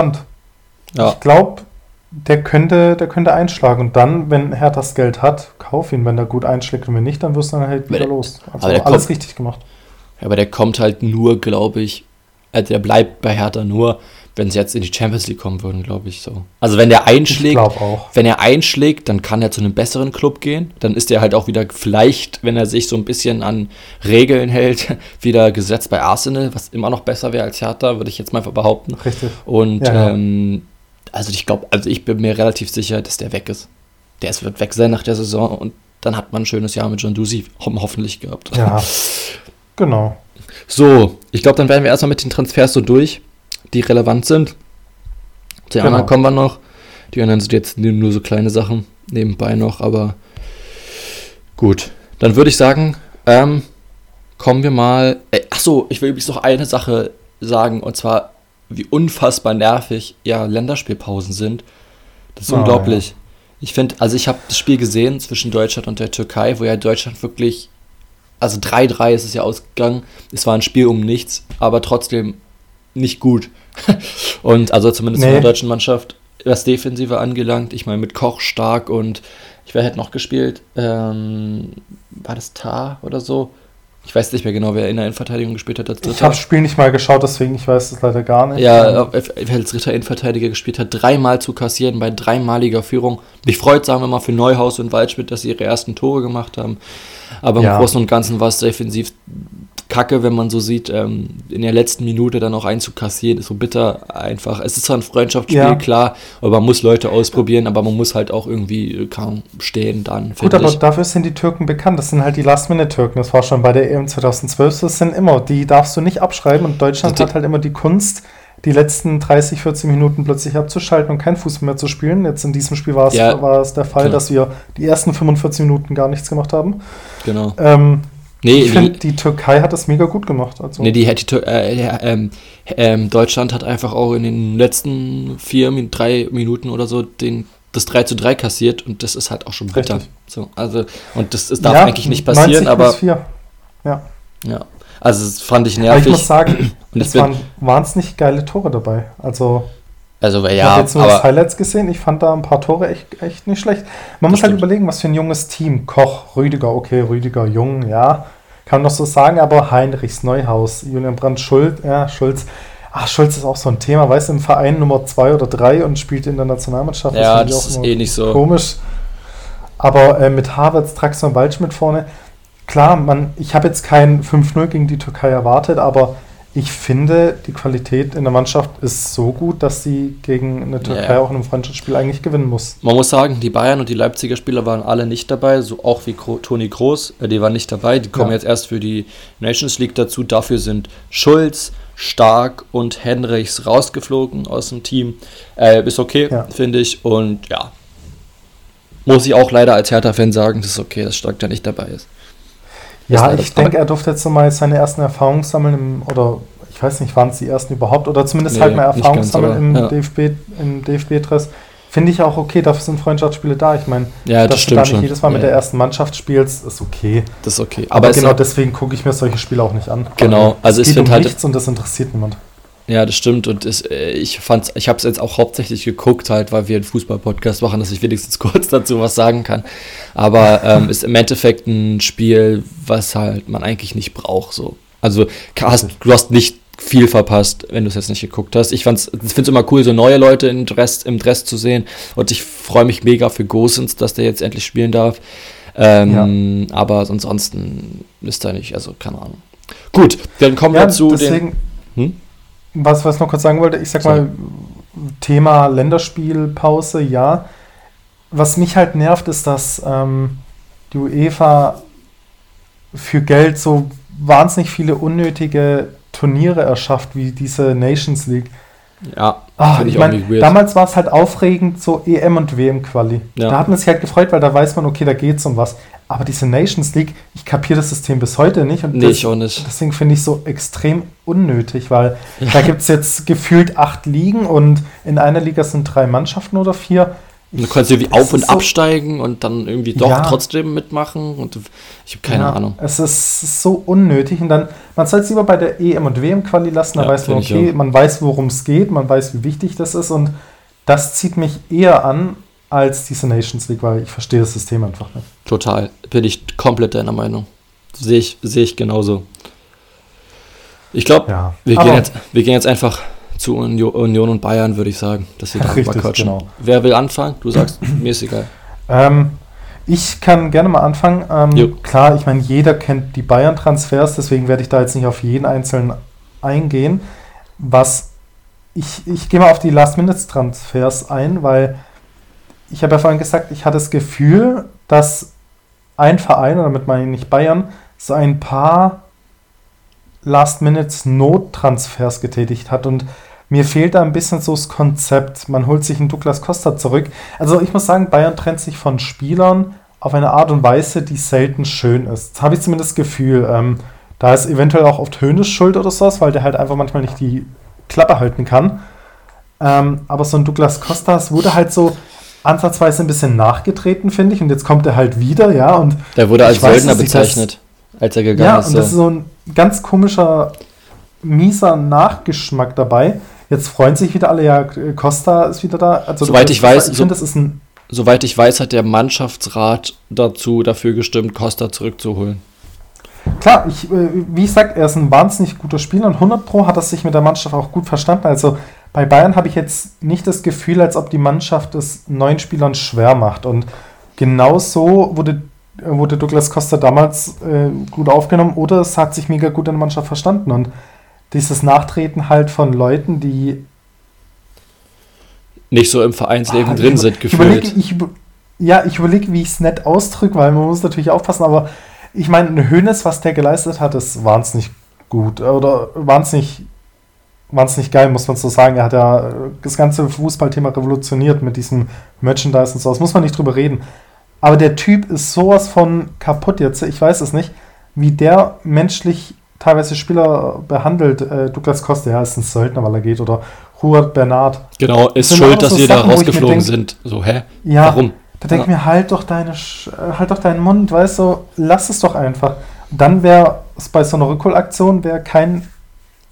Ja. Ich glaube, der könnte, der könnte einschlagen. Und dann, wenn Herr das Geld hat, kauf ihn. Wenn er gut einschlägt und wenn nicht, dann wirst du dann halt wieder der, los.
Also alles kommt, richtig gemacht. Aber der kommt halt nur, glaube ich, also der bleibt bei Hertha nur, wenn sie jetzt in die Champions League kommen würden, glaube ich so. Also wenn der einschlägt, wenn er einschlägt, dann kann er zu einem besseren Club gehen. Dann ist er halt auch wieder vielleicht, wenn er sich so ein bisschen an Regeln hält, (laughs) wieder gesetzt bei Arsenal, was immer noch besser wäre als Hertha, würde ich jetzt mal behaupten.
Richtig.
Und ja, ähm, also ich glaube, also ich bin mir relativ sicher, dass der weg ist. Der ist, wird weg sein nach der Saison und dann hat man ein schönes Jahr mit John Dusi hoffentlich gehabt.
Ja, (laughs) genau.
So, ich glaube, dann werden wir erstmal mit den Transfers so durch die relevant sind. Zu den genau. anderen kommen wir noch. Die anderen sind jetzt nur so kleine Sachen nebenbei noch, aber gut. Dann würde ich sagen, ähm, kommen wir mal. Äh, achso, ich will übrigens noch eine Sache sagen, und zwar, wie unfassbar nervig ja Länderspielpausen sind. Das ist oh, unglaublich. Ja. Ich finde, also ich habe das Spiel gesehen zwischen Deutschland und der Türkei, wo ja Deutschland wirklich, also 3-3 ist es ja ausgegangen. Es war ein Spiel um nichts, aber trotzdem nicht gut. (laughs) und also zumindest nee. in der deutschen Mannschaft, was Defensive angelangt. Ich meine, mit Koch stark und ich wer hätte noch gespielt? Ähm, war das Tar oder so? Ich weiß nicht mehr genau, wer in der Innenverteidigung gespielt hat
als Dritter. Ich habe das Spiel nicht mal geschaut, deswegen ich weiß es leider gar nicht.
Ja, wer als Dritter Innenverteidiger gespielt hat, dreimal zu kassieren bei dreimaliger Führung. Mich freut, sagen wir mal, für Neuhaus und Waldschmidt, dass sie ihre ersten Tore gemacht haben. Aber ja. im Großen und Ganzen war es defensiv kacke, wenn man so sieht, ähm, in der letzten Minute dann auch einzukassieren, ist so bitter einfach. Es ist zwar ein Freundschaftsspiel, ja. klar, aber man muss Leute ausprobieren, aber man muss halt auch irgendwie äh, kaum stehen dann.
Gut, aber ich. dafür sind die Türken bekannt. Das sind halt die Last-Minute-Türken. Das war schon bei der EM 2012. Das sind immer, die darfst du nicht abschreiben und Deutschland hat halt immer die Kunst, die letzten 30, 40 Minuten plötzlich abzuschalten und kein Fußball mehr zu spielen. Jetzt in diesem Spiel war es, ja, war es der Fall, genau. dass wir die ersten 45 Minuten gar nichts gemacht haben.
Genau.
Ähm, Nee, ich finde, die Türkei hat das mega gut gemacht. Also.
Nee, die, die äh, äh, äh, Deutschland hat einfach auch in den letzten vier, drei Minuten oder so den, das 3 zu 3 kassiert und das ist halt auch schon bitter. So, also, und das, das darf ja, eigentlich nicht passieren, aber.
Ja.
Ja. Also das fand ich nervig. Aber
ich muss sagen, und es waren wahnsinnig geile Tore dabei. Also
also, ja,
ich habe jetzt nur das Highlights gesehen. Ich fand da ein paar Tore echt, echt nicht schlecht. Man muss halt stimmt. halt überlegen, was für ein junges Team. Koch, Rüdiger, okay, Rüdiger jung, ja. Kann man noch so sagen, aber Heinrichs, Neuhaus, Julian Brandt, Schulz, ja, Schulz. Ach, Schulz ist auch so ein Thema, weißt du, im Verein Nummer zwei oder drei und spielt in der Nationalmannschaft.
Ja, das, das ist eh nicht so.
Komisch. Aber äh, mit Havertz, Traxler und Waldschmidt vorne, klar, man, ich habe jetzt kein 5-0 gegen die Türkei erwartet, aber ich finde, die Qualität in der Mannschaft ist so gut, dass sie gegen eine Türkei ja. auch in einem Freundschaftsspiel eigentlich gewinnen muss.
Man muss sagen, die Bayern und die Leipziger Spieler waren alle nicht dabei, so auch wie Toni Groß, äh, die waren nicht dabei. Die kommen ja. jetzt erst für die Nations League dazu. Dafür sind Schulz, Stark und Henrichs rausgeflogen aus dem Team. Äh, ist okay, ja. finde ich. Und ja, muss ich auch leider als Hertha-Fan sagen, das ist okay, dass Stark da nicht dabei ist.
Ja, ich denke, er durfte jetzt mal seine ersten Erfahrungen sammeln, im, oder ich weiß nicht, waren es die ersten überhaupt, oder zumindest nee, halt mal Erfahrungen sammeln im ja. DFB, im DFB-Dress. Finde ich auch okay, dafür sind Freundschaftsspiele da. Ich meine,
ja, das dass du da nicht schon.
jedes Mal ja. mit der ersten Mannschaft spielst, ist okay.
Das ist okay.
Aber, Aber genau deswegen gucke ich mir solche Spiele auch nicht an.
Genau, also es
geht um
halt
nichts und das interessiert niemand.
Ja, das stimmt. Und es, äh, ich fand's, ich habe es jetzt auch hauptsächlich geguckt, halt, weil wir einen Fußball-Podcast machen, dass ich wenigstens (laughs) kurz dazu was sagen kann. Aber ähm, ist im Endeffekt ein Spiel, was halt man eigentlich nicht braucht. So. Also hast, du hast nicht viel verpasst, wenn du es jetzt nicht geguckt hast. Ich, ich finde es immer cool, so neue Leute im Dress, im Dress zu sehen. Und ich freue mich mega für Gosens, dass der jetzt endlich spielen darf. Ähm, ja. Aber ansonsten ist da nicht, also keine Ahnung. Gut, dann kommen ja, wir zu
deswegen, den. Hm? Was, was ich noch kurz sagen wollte, ich sag Sorry. mal, Thema Länderspielpause, ja. Was mich halt nervt, ist, dass ähm, die UEFA für Geld so wahnsinnig viele unnötige Turniere erschafft, wie diese Nations League.
Ja,
ah, ich, ich mein, damals war es halt aufregend, so EM und WM-Quali. Ja. Da hat man sich halt gefreut, weil da weiß man, okay, da geht's um was. Aber diese Nations League, ich kapiere das System bis heute nicht. Und
nee,
das,
ich auch nicht.
Deswegen finde ich so extrem unnötig, weil ja. da gibt es jetzt gefühlt acht Ligen und in einer Liga sind drei Mannschaften oder vier.
Ich, du kannst irgendwie auf- und so, absteigen und dann irgendwie doch ja. trotzdem mitmachen. Und ich habe keine ja, Ahnung.
Es ist so unnötig. Und dann, man soll es lieber bei der EM und WM-Quali lassen, da weiß man, okay, man weiß, worum es geht, man weiß, wie wichtig das ist. Und das zieht mich eher an, als diese Nations League, weil ich verstehe das System einfach nicht.
Total, bin ich komplett deiner Meinung. Sehe ich, sehe ich genauso. Ich glaube, ja. wir, gehen jetzt, wir gehen jetzt einfach zu Union und Bayern, würde ich sagen, dass wir (laughs) darüber Richtig, quatschen. Genau. Wer will anfangen? Du sagst, (clears throat) mir ist egal.
Ähm, ich kann gerne mal anfangen. Ähm, klar, ich meine, jeder kennt die Bayern-Transfers, deswegen werde ich da jetzt nicht auf jeden einzelnen eingehen. Was ich, ich gehe mal auf die Last-Minute-Transfers ein, weil ich habe ja vorhin gesagt, ich hatte das Gefühl, dass ein Verein, oder damit meine ich nicht Bayern, so ein paar Last-Minutes-Nottransfers getätigt hat und mir fehlt da ein bisschen so das Konzept. Man holt sich einen Douglas Costa zurück. Also ich muss sagen, Bayern trennt sich von Spielern auf eine Art und Weise, die selten schön ist. Das habe ich zumindest das Gefühl. Ähm, da ist eventuell auch oft Höhnes schuld oder sowas, weil der halt einfach manchmal nicht die Klappe halten kann. Ähm, aber so ein Douglas Costa, es wurde halt so, ansatzweise ein bisschen nachgetreten, finde ich. Und jetzt kommt er halt wieder, ja. Und
der wurde als Söldner bezeichnet, das, als er gegangen
ja, ist. Ja, und das ist so ein ganz komischer, mieser Nachgeschmack dabei. Jetzt freuen sich wieder alle, ja, Costa ist wieder da.
Also, soweit ich weiß,
ich so, das ist ein.
Soweit ich weiß, hat der Mannschaftsrat dazu dafür gestimmt, Costa zurückzuholen.
Klar, ich, äh, wie ich sage, er ist ein wahnsinnig guter Spieler und 100 Pro hat er sich mit der Mannschaft auch gut verstanden. Also bei Bayern habe ich jetzt nicht das Gefühl, als ob die Mannschaft es neuen Spielern schwer macht. Und genau so wurde, wurde Douglas Costa damals äh, gut aufgenommen oder es hat sich mega gut in der Mannschaft verstanden. Und dieses Nachtreten halt von Leuten, die
nicht so im Vereinsleben ah, drin ich, sind,
gefühlt. Ich überleg, ich, ja, ich überlege, wie ich es nett ausdrücke, weil man muss natürlich aufpassen, aber ich meine, ein Hönes, was der geleistet hat, ist wahnsinnig gut oder wahnsinnig wahnsinnig geil, muss man so sagen. Er hat ja das ganze Fußballthema revolutioniert mit diesem Merchandise und so. Das muss man nicht drüber reden. Aber der Typ ist sowas von kaputt jetzt. Ich weiß es nicht, wie der menschlich teilweise Spieler behandelt. Äh, Douglas Costa, ja, ist ein Söldner, weil er geht. Oder Hubert Bernard.
Genau, ist schuld, dass so wir da rausgeflogen sind. So, hä?
Ja, Warum? Da denke ich ja. mir, halt doch, deine, halt doch deinen Mund, weißt du, lass es doch einfach. dann wäre es bei so einer Rückholaktion wäre kein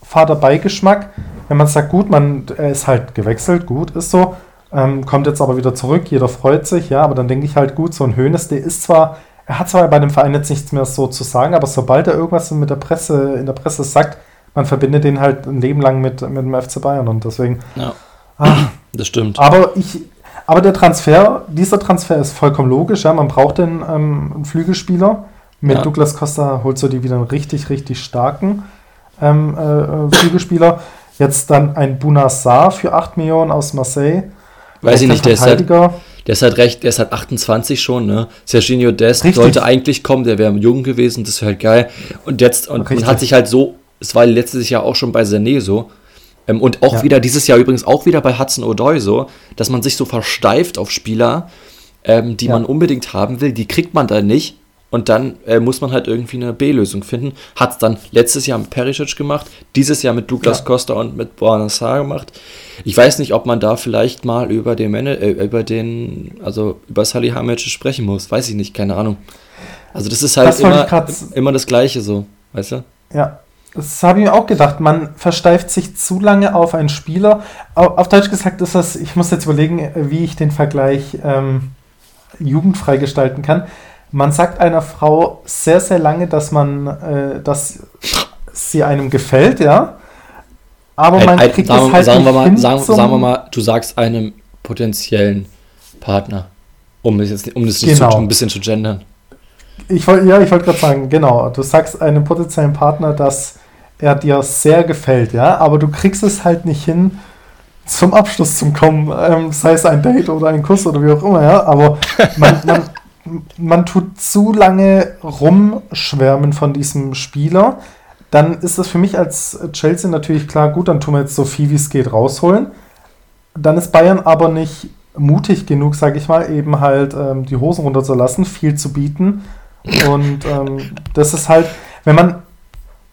Vaterbeigeschmack. Wenn man sagt, gut, man er ist halt gewechselt, gut, ist so, ähm, kommt jetzt aber wieder zurück, jeder freut sich, ja, aber dann denke ich halt, gut, so ein Hönes, der ist zwar, er hat zwar bei dem Verein jetzt nichts mehr so zu sagen, aber sobald er irgendwas mit der Presse, in der Presse sagt, man verbindet den halt ein Leben lang mit, mit dem FC Bayern und deswegen.
Ja. Ah, das stimmt.
Aber ich, aber der Transfer, dieser Transfer ist vollkommen logisch, ja, man braucht den ähm, einen Flügelspieler. Mit ja. Douglas Costa holst du die wieder einen richtig, richtig starken ähm, äh, Flügelspieler. Jetzt dann ein Bunassar für 8 Millionen aus Marseille.
Weiß ich nicht, der ist, halt, der ist halt recht, der ist halt 28 schon, ne? Serginho Dest Richtig. sollte eigentlich kommen, der wäre jung gewesen, das wäre halt geil. Und jetzt, und man hat sich halt so, es war letztes Jahr auch schon bei Sané so, ähm, und auch ja. wieder dieses Jahr übrigens auch wieder bei Hudson O'Doy so, dass man sich so versteift auf Spieler, ähm, die ja. man unbedingt haben will, die kriegt man dann nicht. Und dann äh, muss man halt irgendwie eine B-Lösung finden. Hat es dann letztes Jahr mit Perisic gemacht, dieses Jahr mit Douglas ja. Costa und mit Boanassar gemacht. Ich weiß nicht, ob man da vielleicht mal über den, äh, über den, also über Salihamidzic sprechen muss. Weiß ich nicht, keine Ahnung. Also das ist halt das immer, immer das Gleiche so, weißt du?
Ja, das habe ich mir auch gedacht. Man versteift sich zu lange auf einen Spieler. Auf Deutsch gesagt ist das, ich muss jetzt überlegen, wie ich den Vergleich ähm, jugendfrei gestalten kann. Man sagt einer Frau sehr, sehr lange, dass man, äh, dass sie einem gefällt, ja.
Aber man ein, kriegt sagen, es halt sagen nicht wir mal, sagen, sagen, wir mal, du sagst einem potenziellen Partner, um das jetzt, um das genau. zu, ein bisschen zu gendern.
Ich wollte, ja, ich wollte gerade sagen, genau. Du sagst einem potenziellen Partner, dass er dir sehr gefällt, ja, aber du kriegst es halt nicht hin, zum Abschluss zu kommen, ähm, sei es ein Date oder ein Kuss oder wie auch immer, ja, aber man, man, (laughs) man tut zu lange rumschwärmen von diesem Spieler, dann ist das für mich als Chelsea natürlich klar, gut, dann tun wir jetzt so viel wie es geht rausholen. Dann ist Bayern aber nicht mutig genug, sage ich mal, eben halt ähm, die Hosen runterzulassen, viel zu bieten. Und ähm, das ist halt, wenn man,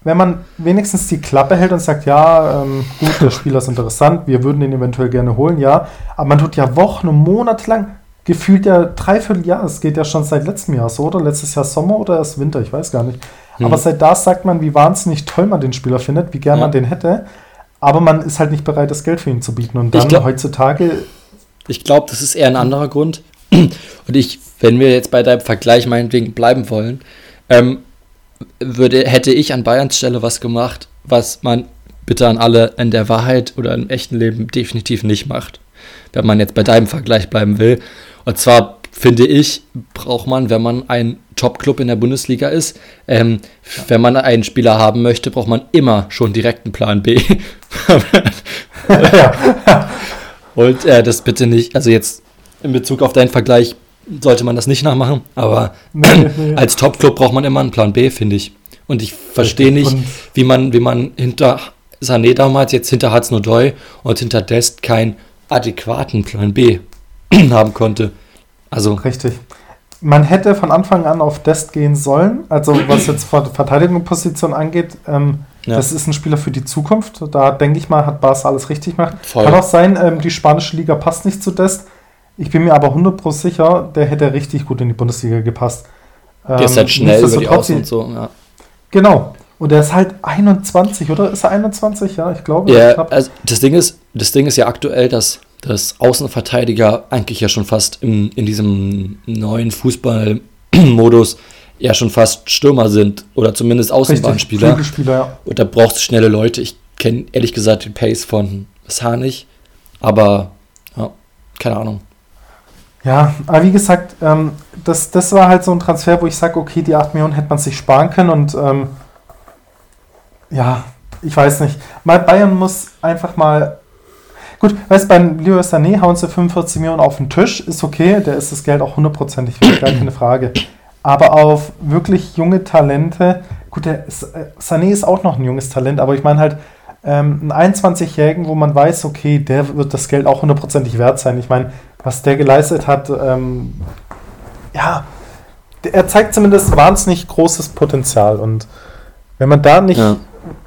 wenn man wenigstens die Klappe hält und sagt, ja, ähm, gut, der Spieler ist interessant, wir würden ihn eventuell gerne holen, ja, aber man tut ja Wochen und Monate lang gefühlt ja dreiviertel Jahr, es geht ja schon seit letztem Jahr so, oder? Letztes Jahr Sommer oder erst Winter, ich weiß gar nicht. Hm. Aber seit da sagt man, wie wahnsinnig toll man den Spieler findet, wie gern ja. man den hätte. Aber man ist halt nicht bereit, das Geld für ihn zu bieten. Und dann glaub, heutzutage.
Ich glaube, das ist eher ein anderer Grund. (clears throat) Und ich, wenn wir jetzt bei deinem Vergleich meinetwegen bleiben wollen, ähm, würde, hätte ich an Bayerns Stelle was gemacht, was man bitte an alle in der Wahrheit oder im echten Leben definitiv nicht macht. Wenn man jetzt bei deinem Vergleich bleiben will. Und zwar finde ich, braucht man, wenn man ein Top-Club in der Bundesliga ist, ähm, wenn man einen Spieler haben möchte, braucht man immer schon direkt einen Plan B. (laughs) Und äh, das bitte nicht, also jetzt in Bezug auf deinen Vergleich sollte man das nicht nachmachen, aber nee, nee. (clears throat) als Top-Club braucht man immer einen Plan B, finde ich. Und ich verstehe nicht, wie man, wie man hinter Sané damals, jetzt hinter Hudson-Odoi und hinter Dest keinen adäquaten Plan B (clears throat) haben konnte. Also
Richtig. Man hätte von Anfang an auf Dest gehen sollen, also was (clears throat) jetzt Verteidigungsposition angeht. Ähm, ja. Das ist ein Spieler für die Zukunft. Da denke ich mal, hat Barca alles richtig gemacht. Voll. Kann auch sein, ähm, die spanische Liga passt nicht zu Dest. Ich bin mir aber 100% sicher, der hätte richtig gut in die Bundesliga gepasst.
der ist halt ähm, schnell über die Außen und so. Ja.
Genau. Und er ist halt 21, oder? Ist er 21? Ja, ich glaube.
Ja, also das Ding ist, das Ding ist ja aktuell, dass dass Außenverteidiger eigentlich ja schon fast in, in diesem neuen Fußballmodus ja schon fast Stürmer sind oder zumindest Außenbahnspieler. Ja. Und da braucht es schnelle Leute. Ich kenne ehrlich gesagt den Pace von Saar nicht, aber ja, keine Ahnung.
Ja, aber wie gesagt, ähm, das, das war halt so ein Transfer, wo ich sage, okay, die 8 Millionen hätte man sich sparen können und ähm, ja, ich weiß nicht. Mal Bayern muss einfach mal Gut, weißt du, beim Leo Sané hauen sie 45 Millionen auf den Tisch, ist okay, der ist das Geld auch hundertprozentig wert, gar keine Frage. Aber auf wirklich junge Talente, gut, der ist, äh, Sané ist auch noch ein junges Talent, aber ich meine halt, ähm, einen 21-Jährigen, wo man weiß, okay, der wird das Geld auch hundertprozentig wert sein. Ich meine, was der geleistet hat, ähm, ja, er zeigt zumindest wahnsinnig großes Potenzial. Und wenn man da nicht, ja.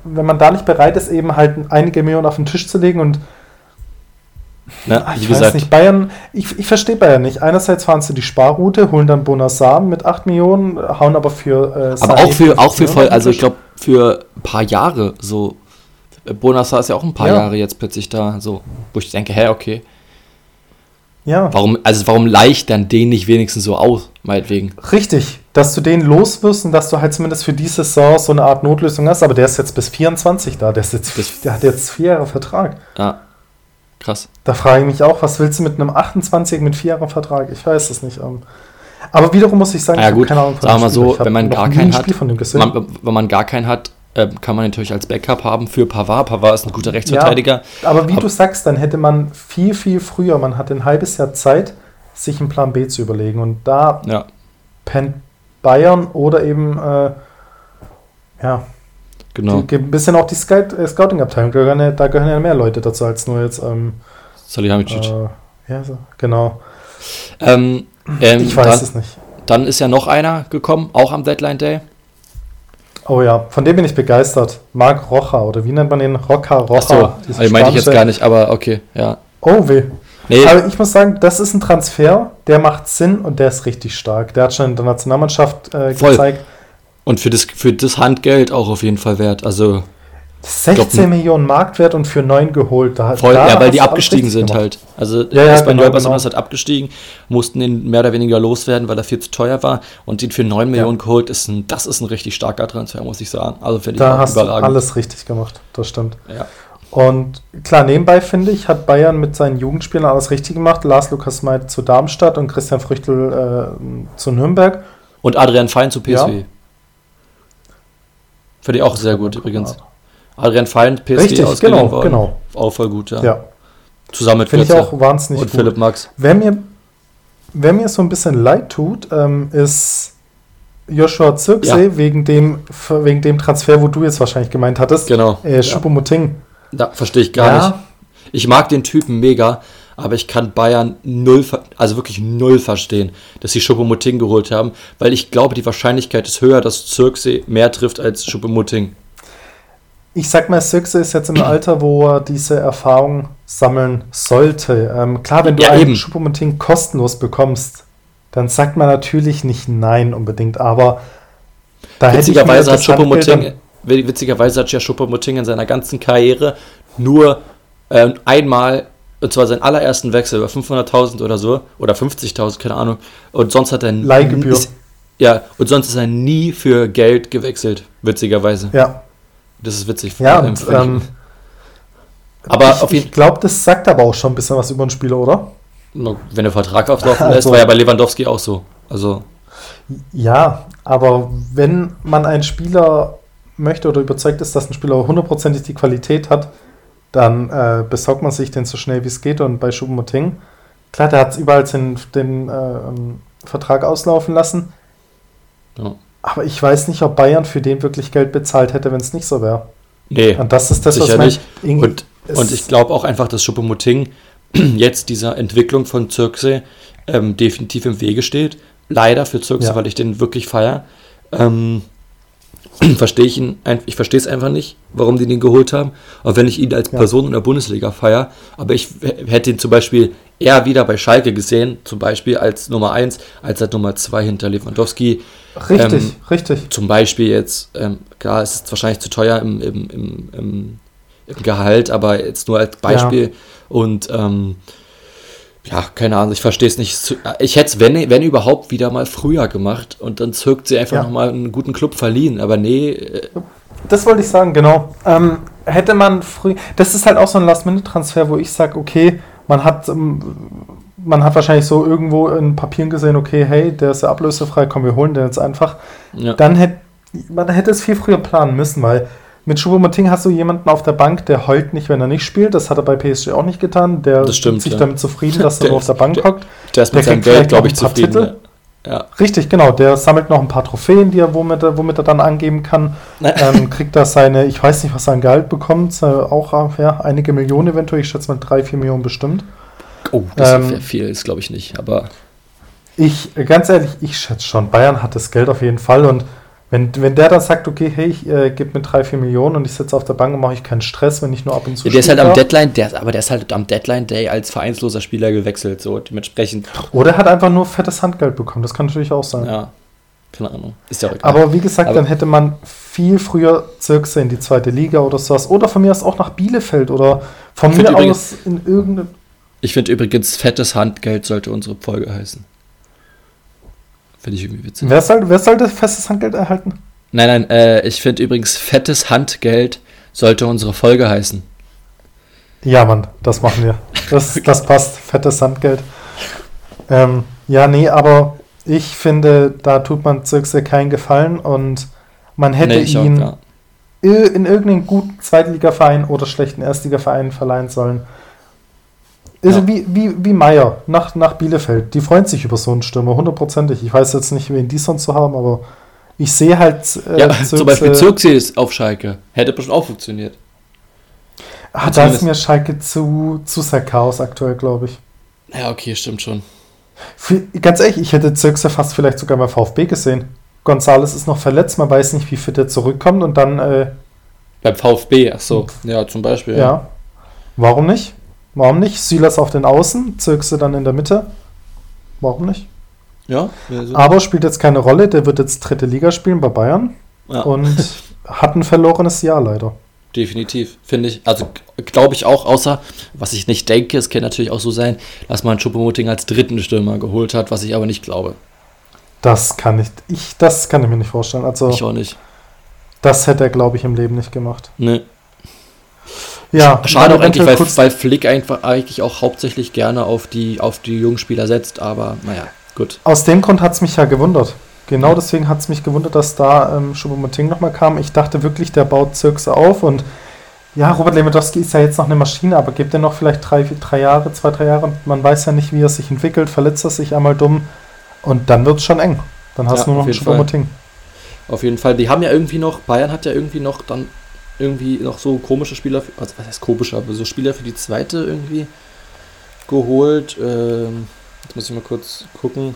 wenn man da nicht bereit ist, eben halt einige Millionen auf den Tisch zu legen und
na, Ach,
ich weiß nicht, Bayern, ich, ich verstehe Bayern nicht. Einerseits fahren sie die Sparroute, holen dann Bonassar mit 8 Millionen, hauen aber für.
Äh, aber auch für, auch für voll, also ich glaube, für ein paar Jahre so. Bonassar ist ja auch ein paar ja. Jahre jetzt plötzlich da, so, wo ich denke, hä, okay. Ja. Warum, also warum leicht dann den nicht wenigstens so aus, meinetwegen?
Richtig, dass du den loswirst und dass du halt zumindest für diese Saison so eine Art Notlösung hast, aber der ist jetzt bis 24 da, der, ist jetzt, der hat jetzt vier Jahre Vertrag.
Ja. Krass.
Da frage ich mich auch, was willst du mit einem 28 mit 4 Jahren Vertrag? Ich weiß es nicht. Ähm. Aber wiederum muss ich sagen,
ja, ich gut. keine Ahnung von Sagen wir so, wenn man gar keinen hat, man, wenn man gar keinen hat, ähm, kann man natürlich als Backup haben für Pavard. Pavard ist ein guter Rechtsverteidiger.
Ja, aber wie aber du sagst, dann hätte man viel, viel früher, man hat ein halbes Jahr Zeit, sich einen Plan B zu überlegen. Und da
ja.
pennt Bayern oder eben, äh, ja, Genau. Die, ein bisschen auch die äh, Scouting-Abteilung, da, gehören ja, da gehören ja mehr Leute dazu als nur jetzt. Ähm,
Salihamidzic.
Äh, ja, so, genau.
Ähm, ähm,
ich weiß
dann,
es nicht.
Dann ist ja noch einer gekommen, auch am Deadline Day.
Oh ja, von dem bin ich begeistert. Marc Rocha, oder wie nennt man den? Rocha, Rocha.
Achso, also meinte ich jetzt gar nicht, aber okay, ja.
Oh weh.
Nee,
Aber ich muss sagen, das ist ein Transfer, der macht Sinn und der ist richtig stark. Der hat schon in der Nationalmannschaft äh, gezeigt.
Und für das, für das Handgeld auch auf jeden Fall wert. Also
16
Glaub,
Millionen Marktwert und für 9 geholt. Da,
voll,
da
ja, weil die
du
abgestiegen sind
gemacht.
halt. Also
Ja, ja,
Espanyol
genau,
Barcelona
genau.
ist halt abgestiegen, mussten ihn mehr oder weniger loswerden, weil er viel zu teuer war und den für 9 Millionen geholt, ist ein, das ist ein richtig starker Transfer, muss ich sagen. Also finde ich
Da hast du
überragend.
alles richtig gemacht. Das stimmt.
Ja.
Und klar, nebenbei finde ich, hat Bayern mit seinen Jugendspielern alles richtig gemacht. Lars Lukas Meid zu Darmstadt und Christian Früchtel äh, zu Nürnberg.
Und Adrian Fein zu PSW.
Ja.
Finde ich auch sehr gut übrigens. Adrian Fein, PSG
Richtig, genau,
worden.
genau.
Auch voll gut, ja.
Ja,
Zusammen mit
finde ich auch wahnsinnig
und
gut.
Philipp Max.
Wer mir, wer mir so ein bisschen leid tut, ähm, ist Joshua Zirkse
Ja.
wegen, dem, wegen dem Transfer, wo du jetzt wahrscheinlich gemeint hattest.
Genau.
Äh, Choupo-Moting.
Da verstehe ich gar
Ja.
nicht. Ich mag den Typen mega, aber ich kann Bayern null, also wirklich null verstehen, dass sie Schuppomoting geholt haben, weil ich glaube, die Wahrscheinlichkeit ist höher, dass Zirkse mehr trifft als Schuppomoting.
Ich sag mal, Zirkse ist jetzt im (clears throat) Alter, wo er diese Erfahrung sammeln sollte. Ähm, klar, wenn du
Ja,
einen
eben.
Choupo-Moting kostenlos bekommst, dann sagt man natürlich nicht nein unbedingt, aber da hätte ich mir
Witzigerweise hat Schuppomoting, witzigerweise hat ja Schuppomoting in seiner ganzen Karriere nur ähm, einmal, und zwar seinen allerersten Wechsel über 500.000 oder so, oder 50.000, keine Ahnung, und sonst hat er
Leihgebühr.
Ist, ja, und sonst ist er nie für Geld gewechselt, witzigerweise.
Ja,
Das ist witzig.
ja und, ähm,
aber
ich,
auf jeden
ich glaube, das sagt aber auch schon ein bisschen was über den Spieler, oder?
wenn der Vertrag auflaufen (laughs)
Also-
lässt, war ja bei Lewandowski auch so. Also,
Ja, aber wenn man einen Spieler möchte oder überzeugt ist, dass ein Spieler hundertprozentig die Qualität hat, dann äh, besorgt man sich den so schnell wie es geht. Und bei Choupo-Moting, klar, der hat überall den, den äh, Vertrag auslaufen lassen.
ja.
Aber ich weiß nicht, ob Bayern für den wirklich Geld bezahlt hätte, wenn es nicht so wäre.
nee,
Und das ist das,
sicher
was ich meine.
Und,
es-
und ich glaube auch einfach, dass Schuppomoting (clears throat) jetzt dieser Entwicklung von Zirkse ähm, definitiv im Wege steht. Leider für Zirkse,
Ja.
weil ich den wirklich feier. Ähm, (clears throat) verstehe ich ihn, ich verstehe es einfach nicht, warum die den geholt haben. Auch wenn ich ihn als
Ja.
Person in der Bundesliga feier. Aber ich hätte ihn zum Beispiel eher wieder bei Schalke gesehen, zum Beispiel als Nummer 1, als als Nummer 2 hinter Lewandowski.
Richtig,
ähm,
richtig.
Zum Beispiel jetzt, ähm, klar, es ist wahrscheinlich zu teuer im, im, im, im, Gehalt, aber jetzt nur als Beispiel. Und ähm, ja, keine Ahnung, ich verstehe es nicht. Ich hätte es, wenn, wenn überhaupt, wieder mal früher gemacht und dann zirkt sie einfach
Ja.
nochmal einen guten Club verliehen. Aber nee, äh,
Das wollte ich sagen, genau. Ähm, hätte man früh. Das ist halt auch so ein Last-Minute-Transfer, wo ich sage, okay, man hat, ähm, man hat wahrscheinlich so irgendwo in Papieren gesehen, okay, hey, der ist ja ablösefrei, komm, wir holen den jetzt einfach.
ja.
Dann hätte man hätte es viel früher planen müssen, weil mit Choupo-Moting hast du jemanden auf der Bank, der heult nicht, wenn er nicht spielt. Das hat er bei PSG auch nicht getan. Der
stimmt,
gibt sich
ja.
damit zufrieden, dass er (laughs) nur auf der
ist-
Bank hockt.
der ist mit
der
seinem Geld, glaube ich, zufrieden.
Titel.
Ja.
Richtig, genau. Der sammelt noch ein paar Trophäen, die er, womit, er, womit er dann angeben kann. ähm, kriegt da seine, ich weiß nicht, was er an Gehalt bekommt, äh, auch äh, ja, einige Millionen eventuell, ich schätze mal drei, vier Millionen bestimmt.
Oh, das
Ähm,
ist viel, ist glaube ich nicht. Aber
Ich, äh, ganz ehrlich, ich schätze schon, Bayern hat das Geld auf jeden Fall und wenn, wenn der dann sagt, okay, hey, ich äh, gebe mir drei, vier Millionen und ich sitze auf der Bank und mache ich keinen Stress, wenn ich nur ab und zu
ja, der ist halt am. Deadline, der, aber der ist halt am Deadline Day als vereinsloser Spieler gewechselt. So dementsprechend,
Oder er hat einfach nur fettes Handgeld bekommen, das kann natürlich auch sein.
ja, keine Ahnung. Ist ja auch egal.
Aber wie gesagt,
Aber-
dann hätte man viel früher Zirkse in die zweite Liga oder sowas. Oder von mir aus auch nach Bielefeld oder von mir aus in irgendeine.
Ich finde übrigens, fettes Handgeld sollte unsere Folge heißen. Finde ich irgendwie witzig.
Wer soll, wer sollte festes Handgeld erhalten?
Nein, nein, äh, ich finde übrigens, fettes Handgeld sollte unsere Folge heißen.
Ja, Mann, das machen wir. Das, (laughs) das passt. Fettes Handgeld. Ähm, ja, nee, aber ich finde, da tut man Zirkse keinen Gefallen und man hätte
Nee, ich auch,
ihn
ja.
in irgendeinen guten Zweitligaverein oder schlechten Erstligaverein verleihen sollen. Ist
Ja.
wie, wie, wie Meier nach, nach Bielefeld. Die freuen sich über so einen Stürmer, hundertprozentig. Ich weiß jetzt nicht, wen die sonst so haben, aber ich sehe halt. äh,
Ja,
Zirkse-
zum Beispiel Zirkse ist auf Schalke. Hätte bestimmt auch funktioniert.
Ah, da ist mir Schalke zu, zu sehr Chaos aktuell, glaube ich.
Ja, okay, stimmt schon.
Ganz ehrlich, ich hätte Zirkse fast vielleicht sogar bei VfB gesehen. Gonzales ist noch verletzt, man weiß nicht, wie fit er zurückkommt und dann. Äh,
Beim VfB, ach so, ja, zum Beispiel.
Ja. ja. Warum nicht? Warum nicht? Silas auf den Außen, Zirkse dann in der Mitte. Warum nicht?
Ja.
Aber spielt jetzt keine Rolle, der wird jetzt dritte Liga spielen bei Bayern ja. und (laughs) hat ein verlorenes Jahr leider.
Definitiv, finde ich. Also glaube ich auch, außer, was ich nicht denke, es kann natürlich auch so sein, dass man Schuppemoting als dritten Stürmer geholt hat, was ich aber nicht glaube.
Das kann ich, ich, das kann ich mir nicht vorstellen. Also,
ich auch nicht.
Das hätte er, glaube ich, im Leben nicht gemacht.
Nee. Ja, schade auch eigentlich, weil, weil Flick einfach eigentlich auch hauptsächlich gerne auf die, auf die jungen Spieler setzt, aber naja, gut.
Aus dem Grund hat es mich ja gewundert. Genau deswegen hat es mich gewundert, dass da ähm, Schubert-Moting nochmal kam. Ich dachte wirklich, der baut Zirkse auf und ja, Robert Lewandowski ist ja jetzt noch eine Maschine, aber gibt er noch vielleicht drei, drei Jahre, zwei, drei Jahre. Man weiß ja nicht, wie er sich entwickelt, verletzt er sich einmal dumm und dann wird es schon eng. Dann hast ja, du nur noch einen Schubert-Moting.
Auf jeden Fall. Die haben ja irgendwie noch, Bayern hat ja irgendwie noch dann irgendwie noch so komische Spieler, also was heißt komische, aber so Spieler für die zweite irgendwie geholt. Ähm, jetzt muss ich mal kurz gucken.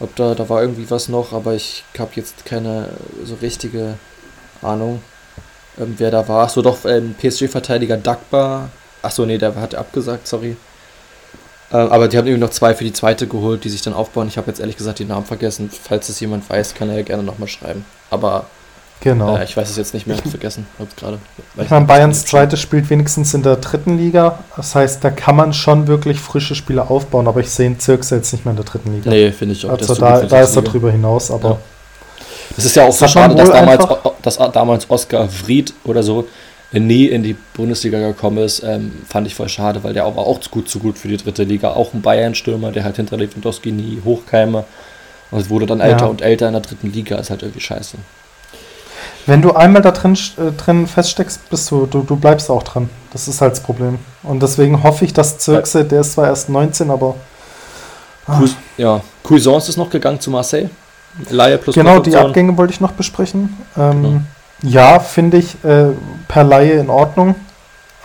Ob da, da war irgendwie was noch, aber ich habe jetzt keine so richtige Ahnung, ähm, wer da war. So doch, ähm, PSG-Verteidiger Dagba. Achso, nee, der hat abgesagt, sorry. Ähm, aber die haben irgendwie noch zwei für die zweite geholt, die sich dann aufbauen. Ich habe jetzt ehrlich gesagt die Namen vergessen. Falls es jemand weiß, kann er ja gerne nochmal schreiben. Aber
Genau.
Äh, ich weiß es jetzt nicht mehr, ich vergessen. gerade.
Ich meine, Bayerns zweite spielt wenigstens in der dritten Liga. Das heißt, da kann man schon wirklich frische Spieler aufbauen, aber ich sehe Zirks jetzt nicht mehr in der dritten Liga.
Nee, finde ich auch.
Also da, da ist er drüber hinaus, aber. Ja.
Das ist ja auch so schade, dass damals, dass damals Oscar Fried oder so nie in die Bundesliga gekommen ist, ähm, fand ich voll schade, weil der war auch zu gut, zu gut für die dritte Liga. Auch ein Bayern-Stürmer, der halt hinter Lewandowski nie hochkäme und wurde dann älter ja. und älter in der dritten Liga, ist halt irgendwie scheiße.
Wenn du einmal da drin, äh, drin feststeckst, bist du, du, du bleibst auch dran. Das ist halt das Problem. Und deswegen hoffe ich, dass Zirkse, der ist zwar erst 19, aber.
Ah. Ja, Cuisance ist noch gegangen zu Marseille.
Laie plus Genau, die Abgänge wollte ich noch besprechen. Ähm, genau. Ja, finde ich äh, per Laie in Ordnung.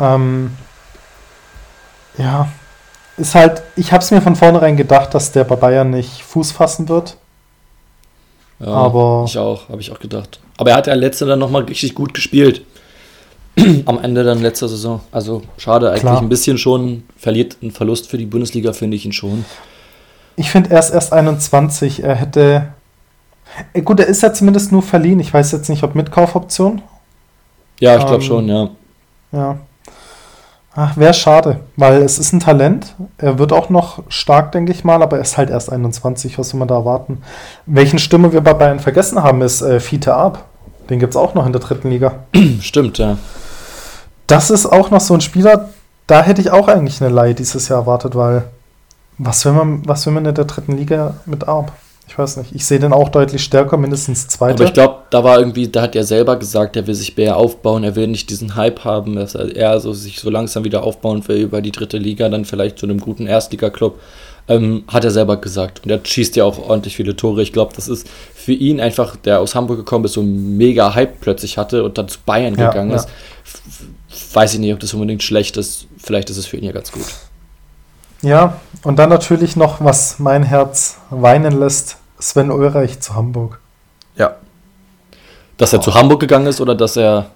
Ähm, ja, ist halt, ich habe es mir von vornherein gedacht, dass der bei Bayern nicht Fuß fassen wird.
Ja, aber ich auch, habe ich auch gedacht. Aber er hat ja letzte dann nochmal richtig gut gespielt. (clears throat) Am Ende dann letzter Saison. Also schade eigentlich Klar. ein bisschen schon. Verliert einen Verlust für die Bundesliga, finde ich ihn schon.
Ich finde er ist erst 21. Er hätte. Äh, gut, er ist ja zumindest nur verliehen. Ich weiß jetzt nicht, ob mit Kaufoption.
Ja, ich glaube ähm, schon, ja.
Ja. Ach, wäre schade, weil es ist ein Talent. Er wird auch noch stark, denke ich mal, aber er ist halt erst 21. Was soll man da erwarten? Welchen Stimme wir bei Bayern vergessen haben, ist äh, Fiete Ab. Den gibt es auch noch in der dritten Liga. (clears throat)
Stimmt, ja.
Das ist auch noch so ein Spieler, da hätte ich auch eigentlich eine Leihe dieses Jahr erwartet, weil was will man, was will man in der dritten Liga mit Arp? Ich weiß nicht. Ich sehe den auch deutlich stärker, mindestens zweiter.
Aber ich glaube, da war irgendwie, da hat er selber gesagt, er will sich mehr aufbauen, er will nicht diesen Hype haben, dass er so sich so langsam wieder aufbauen will über die dritte Liga, dann vielleicht zu einem guten Erstliga-Club. Ähm, hat er selber gesagt. Und er schießt ja auch ordentlich viele Tore. Ich glaube, das ist für ihn einfach, der aus Hamburg gekommen ist, so ein mega Hype plötzlich hatte und dann zu Bayern ja, gegangen ja. ist. Weiß ich nicht, ob das unbedingt schlecht ist. Vielleicht ist es für ihn ja ganz gut.
Ja, und dann natürlich noch, was mein Herz weinen lässt, Sven Ulreich zu Hamburg.
Ja. Dass er zu Hamburg gegangen ist oder dass er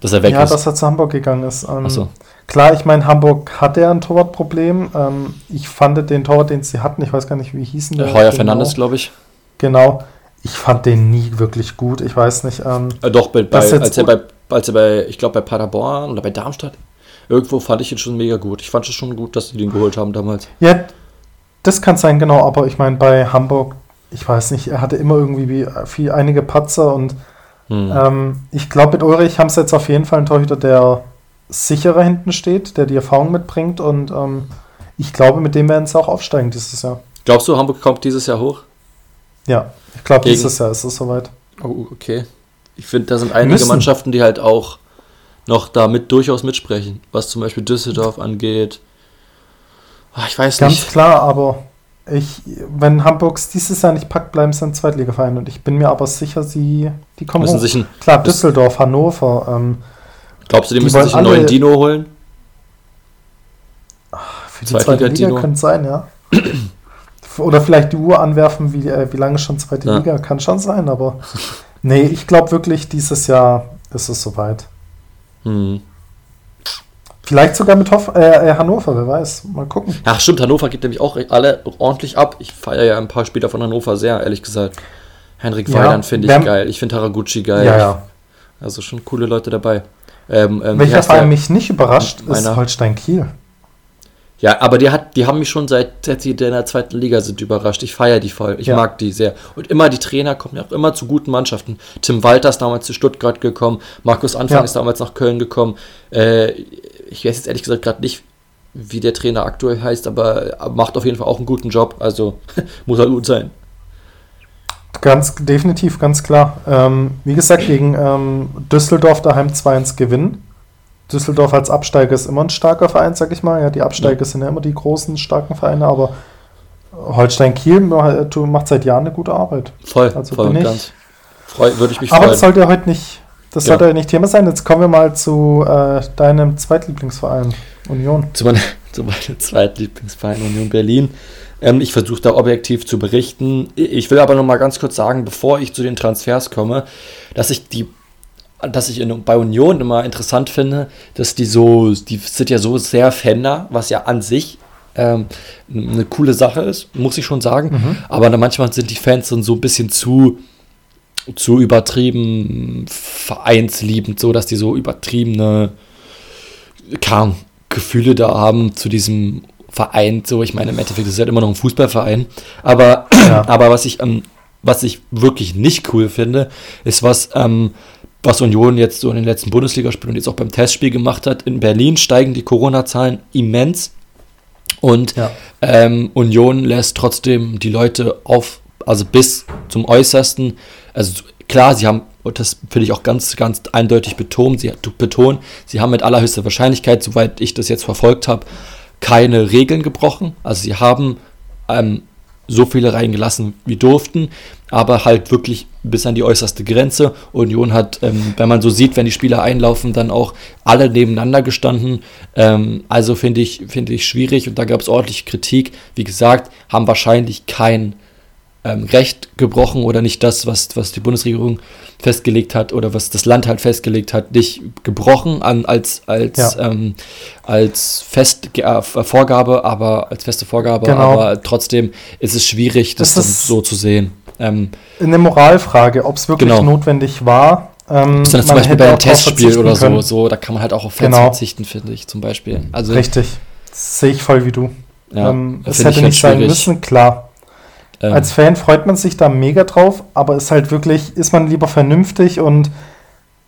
dass er weg
ja,
ist?
Ja, dass er zu Hamburg gegangen ist.
Ähm, so.
Klar, ich meine, Hamburg hatte ja ein Torwartproblem. Ähm, ich fand den Torwart, den sie hatten, ich weiß gar nicht, wie hießen
der. Heuer genau. Fernandes, glaube ich.
Genau. Ich fand den nie wirklich gut. Ich weiß nicht. Ähm,
äh, doch, bei, bei, als, er bei, als er bei, ich glaube, bei Paderborn oder bei Darmstadt, irgendwo fand ich ihn schon mega gut. Ich fand es schon gut, dass sie den geholt haben damals.
Ja, das kann sein, genau, aber ich meine, bei Hamburg, ich weiß nicht, er hatte immer irgendwie viel, einige Patzer und hm. ähm, ich glaube, mit Ulrich haben sie jetzt auf jeden Fall einen Torhüter, der sicherer hinten steht, der die Erfahrung mitbringt und ähm, ich glaube, mit dem werden sie auch aufsteigen dieses Jahr.
Glaubst du, Hamburg kommt dieses Jahr hoch?
Ja, ich glaube, dieses Jahr ist es soweit.
Oh, okay. Ich finde, da sind einige Müssen. Mannschaften, die halt auch noch damit durchaus mitsprechen, was zum Beispiel Düsseldorf angeht,
Ach, ich weiß Ganz nicht. Ganz klar, aber ich, wenn Hamburgs dieses Jahr nicht packt, bleiben sie ein Zweitligaverein. Und ich bin mir aber sicher, sie die kommen
müssen hoch. Sich ein,
klar, Düsseldorf, Hannover. Ähm,
glaubst du, die, die müssen sich einen neuen Dino holen?
Ach, für die zweite Liga könnte es sein, ja. Oder vielleicht die Uhr anwerfen, wie, äh, wie lange schon zweite ja. Liga. Kann schon sein, aber nee, ich glaube wirklich, dieses Jahr ist es soweit. Hm. Vielleicht sogar mit Hoff äh, äh, Hannover, wer weiß. Mal gucken.
Ach stimmt, Hannover gibt nämlich auch alle ordentlich ab. Ich feiere ja ein paar Spieler von Hannover sehr, ehrlich gesagt. Henrik ja, Weidand finde ich geil. Ich finde Haraguchi geil.
Ja, ja.
Also schon coole Leute dabei.
Ähm, ähm, Welcher Verein mich nicht überrascht, ist Holstein Kiel.
Ja, aber die, hat, die haben mich schon seit, seit sie in der zweiten Liga sind überrascht. Ich feiere die voll. Ich ja. mag die sehr. Und immer die Trainer kommen ja auch immer zu guten Mannschaften. Tim Walter ist damals zu Stuttgart gekommen. Markus Anfang ja. ist damals nach Köln gekommen. Äh, ich weiß jetzt ehrlich gesagt gerade nicht, wie der Trainer aktuell heißt, aber macht auf jeden Fall auch einen guten Job. Also (laughs) muss er gut sein.
Ganz definitiv, ganz klar. Ähm, wie gesagt, gegen ähm, Düsseldorf daheim 2-1 gewinnen. Düsseldorf als Absteiger ist immer ein starker Verein, sag ich mal. Ja, die Absteiger ja. sind ja immer die großen, starken Vereine, aber Holstein Kiel macht seit Jahren eine gute Arbeit.
Voll, also voll und ganz.
Freu, würde ich mich aber freuen. das sollte heute nicht, das ja. sollte nicht Thema sein. Jetzt kommen wir mal zu äh, deinem Zweitlieblingsverein, Union.
Zu, meine, (laughs) zu meinem Zweitlieblingsverein, Union Berlin. Ähm, ich versuche da objektiv zu berichten. Ich will aber noch mal ganz kurz sagen, bevor ich zu den Transfers komme, dass ich die dass ich in, bei Union immer interessant finde, dass die so, die sind ja so sehr Fender, was ja an sich ähm, eine coole Sache ist, muss ich schon sagen. Mhm. Aber dann manchmal sind die Fans dann so ein bisschen zu, zu übertrieben vereinsliebend, so dass die so übertriebene kam, Gefühle da haben zu diesem Verein. So, ich meine, im Endeffekt ist es halt immer noch ein Fußballverein. Aber, ja. (clears throat) aber was ich, ähm, was ich wirklich nicht cool finde, ist was, ähm, was Union jetzt so in den letzten Bundesligaspielen und jetzt auch beim Testspiel gemacht hat. In Berlin steigen die Corona-Zahlen immens und ja. ähm, Union lässt trotzdem die Leute auf, also bis zum Äußersten. Also klar, sie haben, und das finde ich auch ganz, ganz eindeutig betont, sie, betont, sie haben mit allerhöchster Wahrscheinlichkeit, soweit ich das jetzt verfolgt habe, keine Regeln gebrochen. Also sie haben ähm, so viele reingelassen wie durften, aber halt wirklich bis an die äußerste Grenze. Union hat, ähm, wenn man so sieht, wenn die Spieler einlaufen, dann auch alle nebeneinander gestanden. Ähm, also finde ich, finde ich schwierig und da gab es ordentlich Kritik. Wie gesagt, haben wahrscheinlich kein ähm, Recht gebrochen oder nicht das, was, was die Bundesregierung festgelegt hat oder was das Land halt festgelegt hat, nicht gebrochen an, als, als, ja. ähm, als Fest, äh, Vorgabe, aber als feste Vorgabe, genau. aber trotzdem ist es schwierig, das, das so zu sehen.
Ähm, eine Moralfrage, ob es wirklich genau. notwendig war.
Ähm, zum Beispiel bei einem Testspiel oder so, so, da kann man halt auch auf Fans genau. verzichten, finde ich zum Beispiel.
Also, Richtig, sehe ich voll wie du. Ja, ähm, es hätte nicht sein müssen, klar. Ähm. Als Fan freut man sich da mega drauf, aber ist halt wirklich, ist man lieber vernünftig und,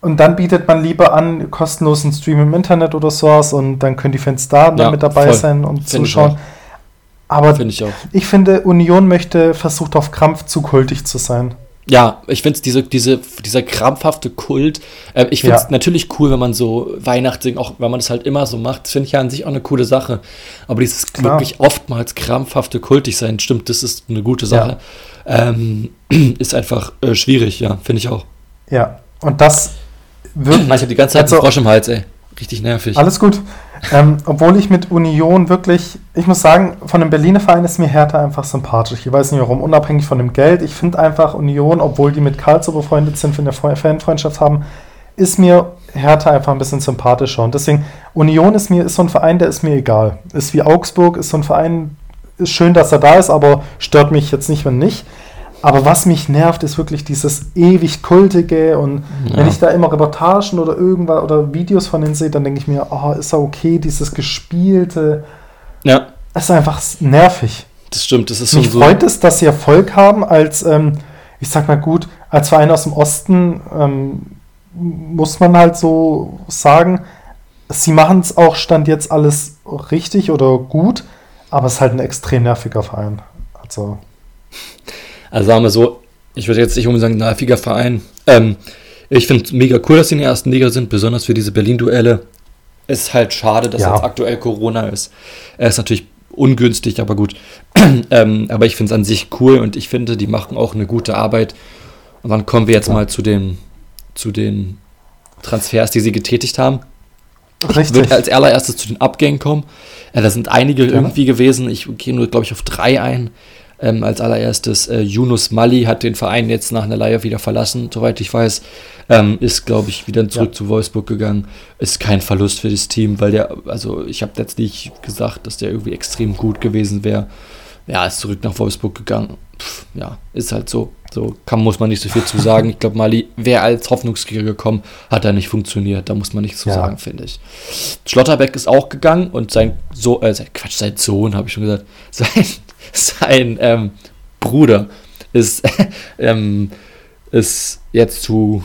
und dann bietet man lieber an, kostenlosen Stream im Internet oder sowas und dann können die Fans da ja, mit dabei voll. sein und Find zuschauen. Aber Find ich, ich, finde, Union möchte versucht auf Krampf zu kultig zu sein
ja, ich finde diese, diese, dieser krampfhafte Kult, äh, ich finde es ja. natürlich cool, wenn man so Weihnachten, auch wenn man das halt immer so macht, finde ich ja an sich auch eine coole Sache. Aber dieses Klar. wirklich oftmals krampfhafte kultig sein, stimmt, das ist eine gute Sache. Ja. Ähm, (clears throat) ist einfach äh, schwierig, ja, finde ich auch.
Ja, und das
wird. (clears throat) Ich habe die ganze Zeit also, einen Frosch im Hals, ey. Richtig nervig.
Alles gut. Ähm, obwohl ich mit Union wirklich, ich muss sagen, von dem Berliner Verein ist mir Hertha einfach sympathisch. Ich weiß nicht warum, unabhängig von dem Geld. Ich finde einfach Union, obwohl die mit Karlsruhe befreundet sind, eine Fanfreundschaft haben, ist mir Hertha einfach ein bisschen sympathischer. Und deswegen, Union ist mir, ist so ein Verein, der ist mir egal. Ist wie Augsburg, ist so ein Verein, ist schön, dass er da ist, aber stört mich jetzt nicht, wenn nicht. Aber was mich nervt, ist wirklich dieses ewig kultige und ja. wenn ich da immer Reportagen oder irgendwas oder Videos von denen sehe, dann denke ich mir, oh, ist er okay, dieses gespielte.
Ja.
Das ist einfach nervig.
Das stimmt, das ist
Mich so. freut es, dass sie Erfolg haben als, ähm, ich sag mal gut, als Verein aus dem Osten ähm, muss man halt so sagen, sie machen es auch Stand jetzt alles richtig oder gut, aber es ist halt ein extrem nerviger Verein. Also.
Also sagen wir so, ich würde jetzt nicht unbedingt sagen, nerviger Verein. Ähm, ich finde es mega cool, dass sie in der ersten Liga sind, besonders für diese Berlin-Duelle. Ist halt schade, dass ja. jetzt aktuell Corona ist. Er ist natürlich ungünstig, aber gut. (clears throat) ähm, aber ich finde es an sich cool und ich finde, die machen auch eine gute Arbeit. Und dann kommen wir jetzt ja. mal zu den, zu den Transfers, die sie getätigt haben. Richtig. Ich würde als allererstes zu den Abgängen kommen. Ja, da sind einige ja. irgendwie gewesen. Ich gehe nur, glaube ich, auf drei ein. Ähm, als allererstes äh, Yunus Mali hat den Verein jetzt nach einer Leihe wieder verlassen, soweit ich weiß. Ähm, ist, glaube ich, wieder zurück ja. zu Wolfsburg gegangen. Ist kein Verlust für das Team, weil der, also ich habe jetzt nicht gesagt, dass der irgendwie extrem gut gewesen wäre. Ja, ist zurück nach Wolfsburg gegangen. Pff, ja, ist halt so. So kann, muss man nicht so viel zu sagen. Ich glaube, Mali wäre als Hoffnungskriger gekommen, hat er nicht funktioniert. Da muss man nichts zu ja. sagen, finde ich. Schlotterbeck ist auch gegangen und sein so äh, sein, Quatsch, sein Sohn, habe ich schon gesagt, (laughs) sein, (laughs) sein ähm, Bruder ist, (laughs) ähm, ist jetzt zu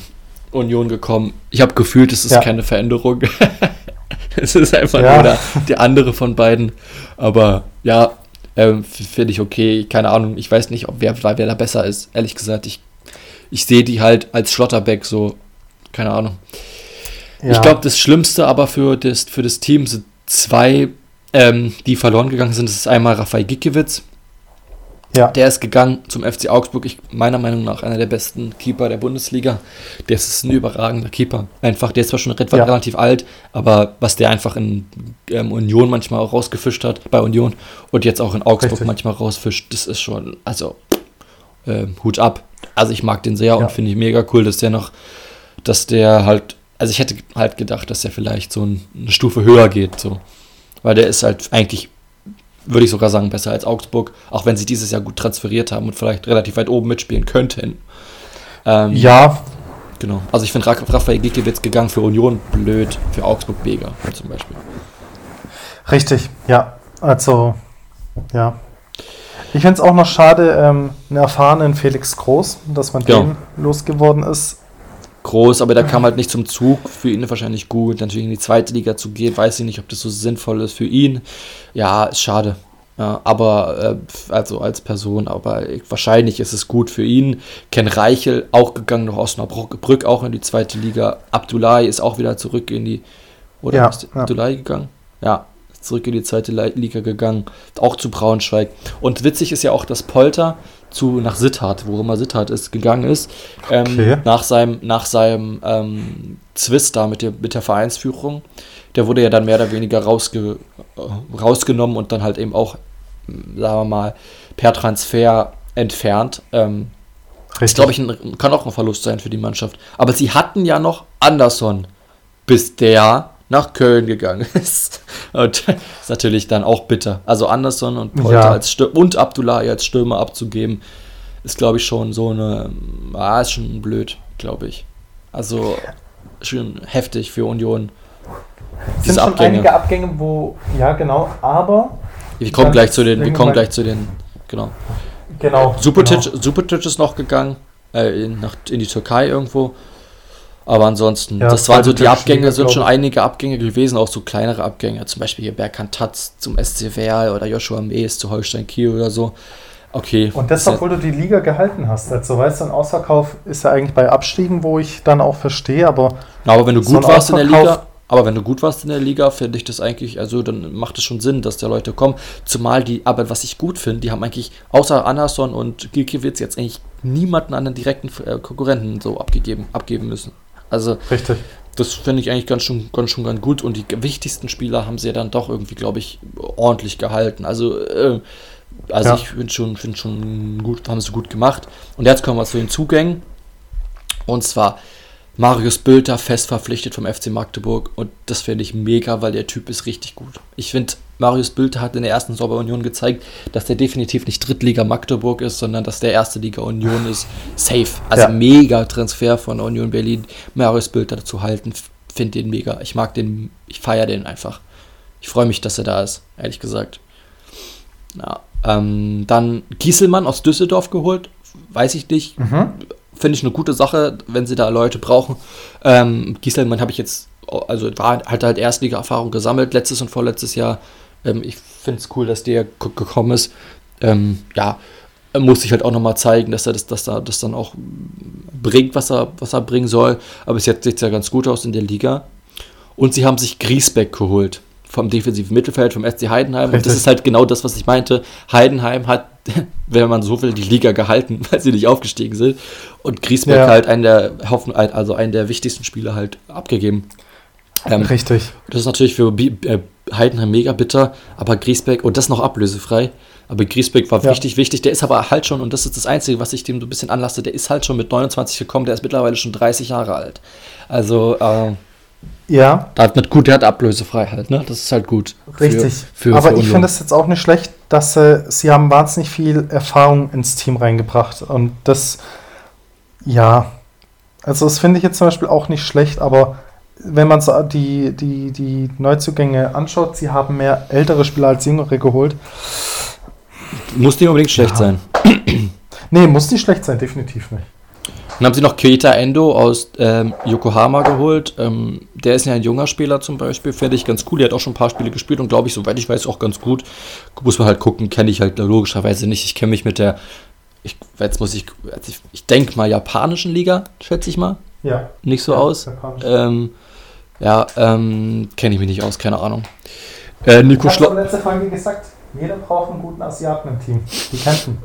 Union gekommen. Ich habe gefühlt, es ist ja. keine Veränderung. (laughs) es ist einfach ja. nur der, der andere von beiden. Aber ja, ähm, Finde ich okay. Keine Ahnung. Ich weiß nicht, ob wer, wer da besser ist. Ehrlich gesagt, ich, ich sehe die halt als Schlotterbeck so. Keine Ahnung. Ja. Ich glaube, das Schlimmste aber für das, für das Team sind zwei, ähm, die verloren gegangen sind. Das ist einmal Rafael Gikiewicz ja. Der ist gegangen zum FC Augsburg. Ich, meiner Meinung nach einer der besten Keeper der Bundesliga. Der ist ein überragender Keeper. Einfach, der ist zwar schon ja. relativ alt, aber was der einfach in ähm, Union manchmal auch rausgefischt hat, bei Union und jetzt auch in Augsburg Richtig. manchmal rausfischt, das ist schon, also äh, Hut ab. Also ich mag den sehr ja. und finde ich mega cool, dass der noch, dass der halt, also ich hätte halt gedacht, dass der vielleicht so eine Stufe höher geht, so. Weil der ist halt eigentlich würde ich sogar sagen, besser als Augsburg, auch wenn sie dieses Jahr gut transferiert haben und vielleicht relativ weit oben mitspielen könnten.
Ähm, ja.
Genau. Also ich finde Raphael Gikiewicz gegangen für Union blöd, für Augsburg mega zum Beispiel.
Richtig, ja. Also, ja. Ich finde es auch noch schade, ähm, einen erfahrenen Felix Groß, dass man ja. den losgeworden ist
groß, aber der kam halt nicht zum Zug. Für ihn wahrscheinlich gut. Natürlich in die zweite Liga zu gehen, weiß ich nicht, ob das so sinnvoll ist für ihn. Ja, ist schade. Ja, aber äh, also als Person, aber wahrscheinlich ist es gut für ihn. Ken Reichel auch gegangen nach Osnabrück, auch in die zweite Liga. Abdullahi ist auch wieder zurück in die. Oder ja, ist ja. Abdullahi gegangen? Ja, zurück in die zweite Liga gegangen, auch zu Braunschweig. Und witzig ist ja auch, dass Polter zu nach Sittard, wo immer Sittard ist, gegangen ist, ähm, okay. nach seinem, nach seinem ähm, Zwist da mit der, mit der Vereinsführung. Der wurde ja dann mehr oder weniger rausge, äh, rausgenommen und dann halt eben auch, sagen wir mal, per Transfer entfernt. Ähm, das glaube ich ein, kann auch ein Verlust sein für die Mannschaft. Aber sie hatten ja noch Anderson, bis der nach Köln gegangen (laughs) ist. Und das ist natürlich dann auch bitter. Also Anderson und Polter ja. als Stür und Abdullahi als Stürmer abzugeben, ist, glaube ich, schon so eine. Ah, ist schon blöd, glaube ich. Also schon heftig für Union.
Es sind schon Abgänge. einige Abgänge, wo. Ja, genau, aber.
Wir kommen gleich zu den. Wir kommen gleich zu den. Genau.
Genau.
Supertic, genau. Supertic ist noch gegangen. Äh, in, nach, in die Türkei irgendwo. Aber ansonsten, ja, das waren so die Abgänge, sind schon einige Abgänge gewesen, auch so kleinere Abgänge, zum Beispiel hier Berkan Tatz zum SC Werl oder Joshua Mees zu Holstein Kiel oder so. Okay.
Und das, obwohl du die Liga gehalten hast. Also, weißt du, ein Ausverkauf ist ja eigentlich bei Abstiegen, wo ich dann auch verstehe, aber.
Aber wenn du gut so warst in der Liga, aber wenn du gut warst in der Liga, finde ich das eigentlich, also dann macht es schon Sinn, dass da Leute kommen. Zumal die, aber was ich gut finde, die haben eigentlich außer Anderson und Gilkiewicz jetzt eigentlich niemanden an den direkten äh, Konkurrenten so abgegeben, abgeben müssen. Also
Richtig.
das finde ich eigentlich ganz schon, ganz schon ganz gut. Und die wichtigsten Spieler haben sie ja dann doch irgendwie, glaube ich, ordentlich gehalten. Also, äh, also ja. ich finde schon, find schon gut, haben sie gut gemacht. Und jetzt kommen wir zu den Zugängen. Und zwar Marius Bülter fest verpflichtet vom FC Magdeburg und das finde ich mega, weil der Typ ist richtig gut. Ich finde, Marius Bülter hat in der ersten Saison Union gezeigt, dass der definitiv nicht Drittliga Magdeburg ist, sondern dass der erste Liga Union ist. Safe. Also ja. mega Transfer von Union Berlin. Marius Bülter zu halten, finde den mega. Ich mag den, ich feiere den einfach. Ich freue mich, dass er da ist, ehrlich gesagt. Ja, ähm, dann Gieselmann aus Düsseldorf geholt, weiß ich nicht. Mhm finde ich eine gute Sache, wenn sie da Leute brauchen. Ähm, Gieselmann habe ich jetzt, also war, hat halt Erstliga-Erfahrung gesammelt, letztes und vorletztes Jahr. Ähm, ich finde es cool, dass der gekommen ist. Ähm, ja, muss sich halt auch nochmal zeigen, dass er das, dass er das dann auch bringt, was er, was er bringen soll. Aber bis jetzt sieht es ja ganz gut aus in der Liga. Und sie haben sich Griesbeck geholt vom defensiven Mittelfeld, vom SC Heidenheim. Und das ist halt genau das, was ich meinte. Heidenheim hat, (laughs) wenn man so will, die Liga gehalten, (laughs) weil sie nicht aufgestiegen sind. Und Griesbeck ja. halt einen der Hoffen, also einen der wichtigsten Spieler halt abgegeben.
Ähm, Richtig.
Das ist natürlich für äh, Heidenheim mega bitter, aber Griesbeck, und das noch ablösefrei, Aber Griesbeck war ja. richtig wichtig. Der ist aber halt schon, und das ist das Einzige, was ich dem so ein bisschen anlasse, der ist halt schon mit 29 gekommen, der ist mittlerweile schon 30 Jahre alt. Also, äh,
ja.
Da hat nicht gut, der hat Ablösefreiheit, ne? Das ist halt gut.
Richtig. Für, für, Aber für ich finde es jetzt auch nicht schlecht, dass äh, sie haben wahnsinnig viel Erfahrung ins Team reingebracht. Und das, ja, also das finde ich jetzt zum Beispiel auch nicht schlecht, aber wenn man so die, die, die Neuzugänge anschaut, sie haben mehr ältere Spieler als jüngere geholt.
Muss nicht unbedingt schlecht ja. sein.
nee, muss nicht schlecht sein, definitiv nicht.
Dann haben sie noch Keita Endo aus ähm, Yokohama geholt. Ähm, der ist ja ein junger Spieler zum Beispiel, finde ich ganz cool. Der hat auch schon ein paar Spiele gespielt und glaube ich, soweit ich weiß, auch ganz gut. Muss man halt gucken, kenne ich halt logischerweise nicht. Ich kenne mich mit der, ich, jetzt muss ich, ich, ich denke mal, japanischen Liga, schätze ich mal.
Ja.
Nicht so ja, aus. Ähm, ja, ähm, kenne ich mich nicht aus, keine Ahnung.
Äh, Nico ich habe letzte Folge gesagt, jeder braucht einen guten Asiaten im Team. Die kämpfen.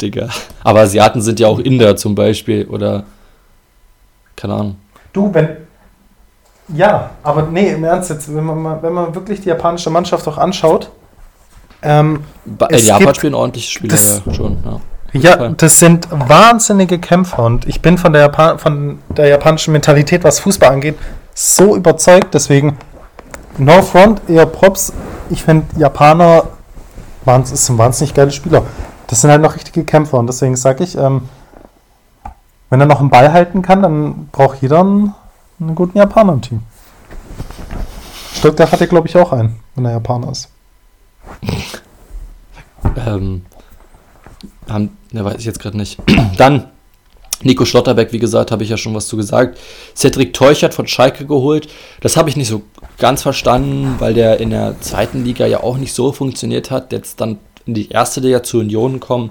Digga. Aber Asiaten sind ja auch Inder zum Beispiel oder. Keine Ahnung.
Du, wenn. Ja, aber nee, im Ernst jetzt, wenn man, mal, wenn man wirklich die japanische Mannschaft auch anschaut. Ähm,
in Japan spielen ordentliche Spieler das, ja schon. Ja.
Ja, das sind wahnsinnige Kämpfer und ich bin von der, Japan von der japanischen Mentalität, was Fußball angeht, so überzeugt. Deswegen, no front, eher Props. Ich finde, Japaner waren, sind wahnsinnig geile Spieler. Das sind halt noch richtige Kämpfer und deswegen sage ich, ähm, wenn er noch einen Ball halten kann, dann braucht jeder einen, einen guten Japaner im Team. Stuttgart hat er, glaube ich, auch einen, wenn er Japaner ist.
Ähm, haben, ne, weiß ich jetzt gerade nicht. (clears throat) Dann Nico Schlotterbeck, wie gesagt, habe ich ja schon was zu gesagt. Cedric Teuchert von Schalke geholt. Das habe ich nicht so ganz verstanden, weil der in der zweiten Liga ja auch nicht so funktioniert hat. Jetzt dann in die erste Liga zu Union kommen.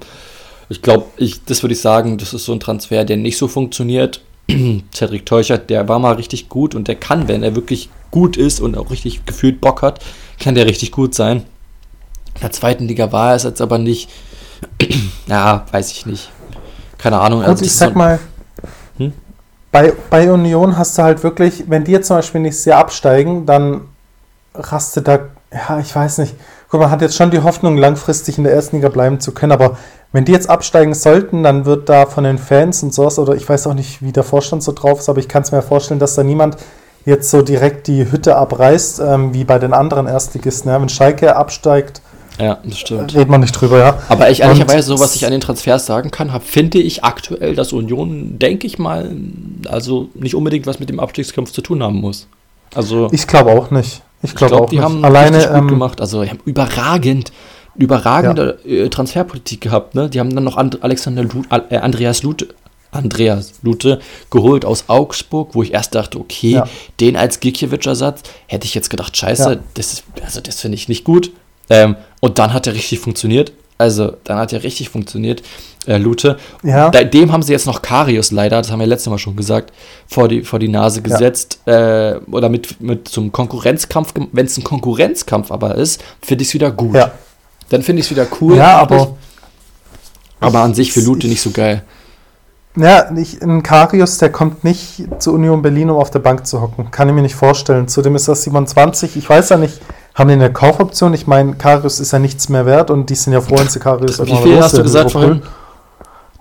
Ich glaube, ich, das würde ich sagen, das ist so ein Transfer, der nicht so funktioniert. (clears throat) Cedric Teuchert, der war mal richtig gut und der kann, wenn er wirklich gut ist und auch richtig gefühlt Bock hat, kann der richtig gut sein. In der zweiten Liga war er es jetzt aber nicht. (clears throat) ja, weiß ich nicht. Keine Ahnung.
Also ich sag so mal, hm? bei, bei Union hast du halt wirklich, wenn die jetzt zum Beispiel nicht sehr absteigen, dann rastet da, ja, ich weiß nicht, guck mal, man hat jetzt schon die Hoffnung, langfristig in der ersten Liga bleiben zu können, aber wenn die jetzt absteigen sollten, dann wird da von den Fans und sowas, oder ich weiß auch nicht, wie der Vorstand so drauf ist, aber ich kann es mir vorstellen, dass da niemand jetzt so direkt die Hütte abreißt, ähm, wie bei den anderen Erstligisten. Ja? Wenn Schalke absteigt,
ja, das stimmt.
Redet man nicht drüber, ja.
Aber ich ehrlicherweise, so was ich an den Transfers sagen kann, hab, finde ich aktuell, dass Union, denke ich mal, also nicht unbedingt was mit dem Abstiegskampf zu tun haben muss. Also
ich glaube auch nicht. Ich glaube glaub,
die
nicht.
haben Alleine, gut ähm, gemacht. Also die haben überragend, überragende ja. äh, Transferpolitik gehabt. Ne? Die haben dann noch And Alexander Lu äh, Andreas Lute, Andreas Lute geholt aus Augsburg, wo ich erst dachte, okay, ja. den als Gikiewicz-Ersatz hätte ich jetzt gedacht, scheiße, ja. das ist, also das finde ich nicht gut. Ähm, und dann hat er richtig funktioniert. Also, dann hat er richtig funktioniert, äh, Lute. Ja. Dem haben sie jetzt noch Karius leider, das haben wir letztes Mal schon gesagt, vor die, vor die Nase gesetzt. Ja. Äh, oder mit, mit zum Konkurrenzkampf, wenn es ein Konkurrenzkampf aber ist, finde ich es wieder gut. Ja. Dann finde ich es wieder cool.
Ja, aber.
Aber an sich für Lute nicht so geil.
Ja, ich, ein Karius, der kommt nicht zu Union Berlin, um auf der Bank zu hocken. Kann ich mir nicht vorstellen. Zudem ist das 27. Ich weiß ja nicht, haben die eine Kaufoption? Ich meine, Karius ist ja nichts mehr wert und die sind ja froh, wenn sie Karius
Wie viel hast du gesagt vorhin?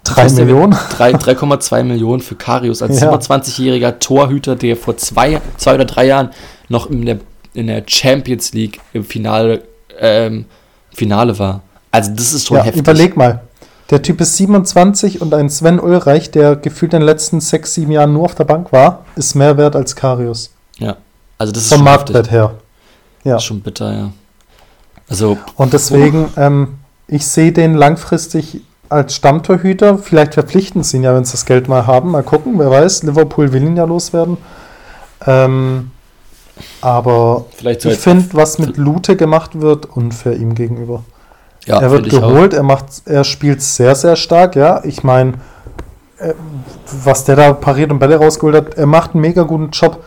3 Millionen?
3,2 Millionen für Karius als (laughs) ja. 27-jähriger Torhüter, der vor zwei, zwei oder drei Jahren noch in der, in der Champions League im Finale, ähm, Finale war. Also das ist schon ja, heftig.
Überleg mal. Der Typ ist 27 und ein Sven Ulreich, der gefühlt in den letzten 6, 7 Jahren nur auf der Bank war, ist mehr wert als Karius.
Ja, also das ist
Vom Marktwert her.
Ja. Das ist schon bitter, ja. Also,
und deswegen, ähm, ich sehe den langfristig als Stammtorhüter. Vielleicht verpflichten sie ihn ja, wenn sie das Geld mal haben. Mal gucken, wer weiß. Liverpool will ihn ja loswerden. Ähm, aber
Vielleicht
ich finde, was mit Lute gemacht wird, unfair ihm gegenüber. Ja, er wird geholt, er macht, er spielt sehr, sehr stark, ja. Ich meine, äh, was der da pariert und Bälle rausgeholt hat, er macht einen mega guten Job.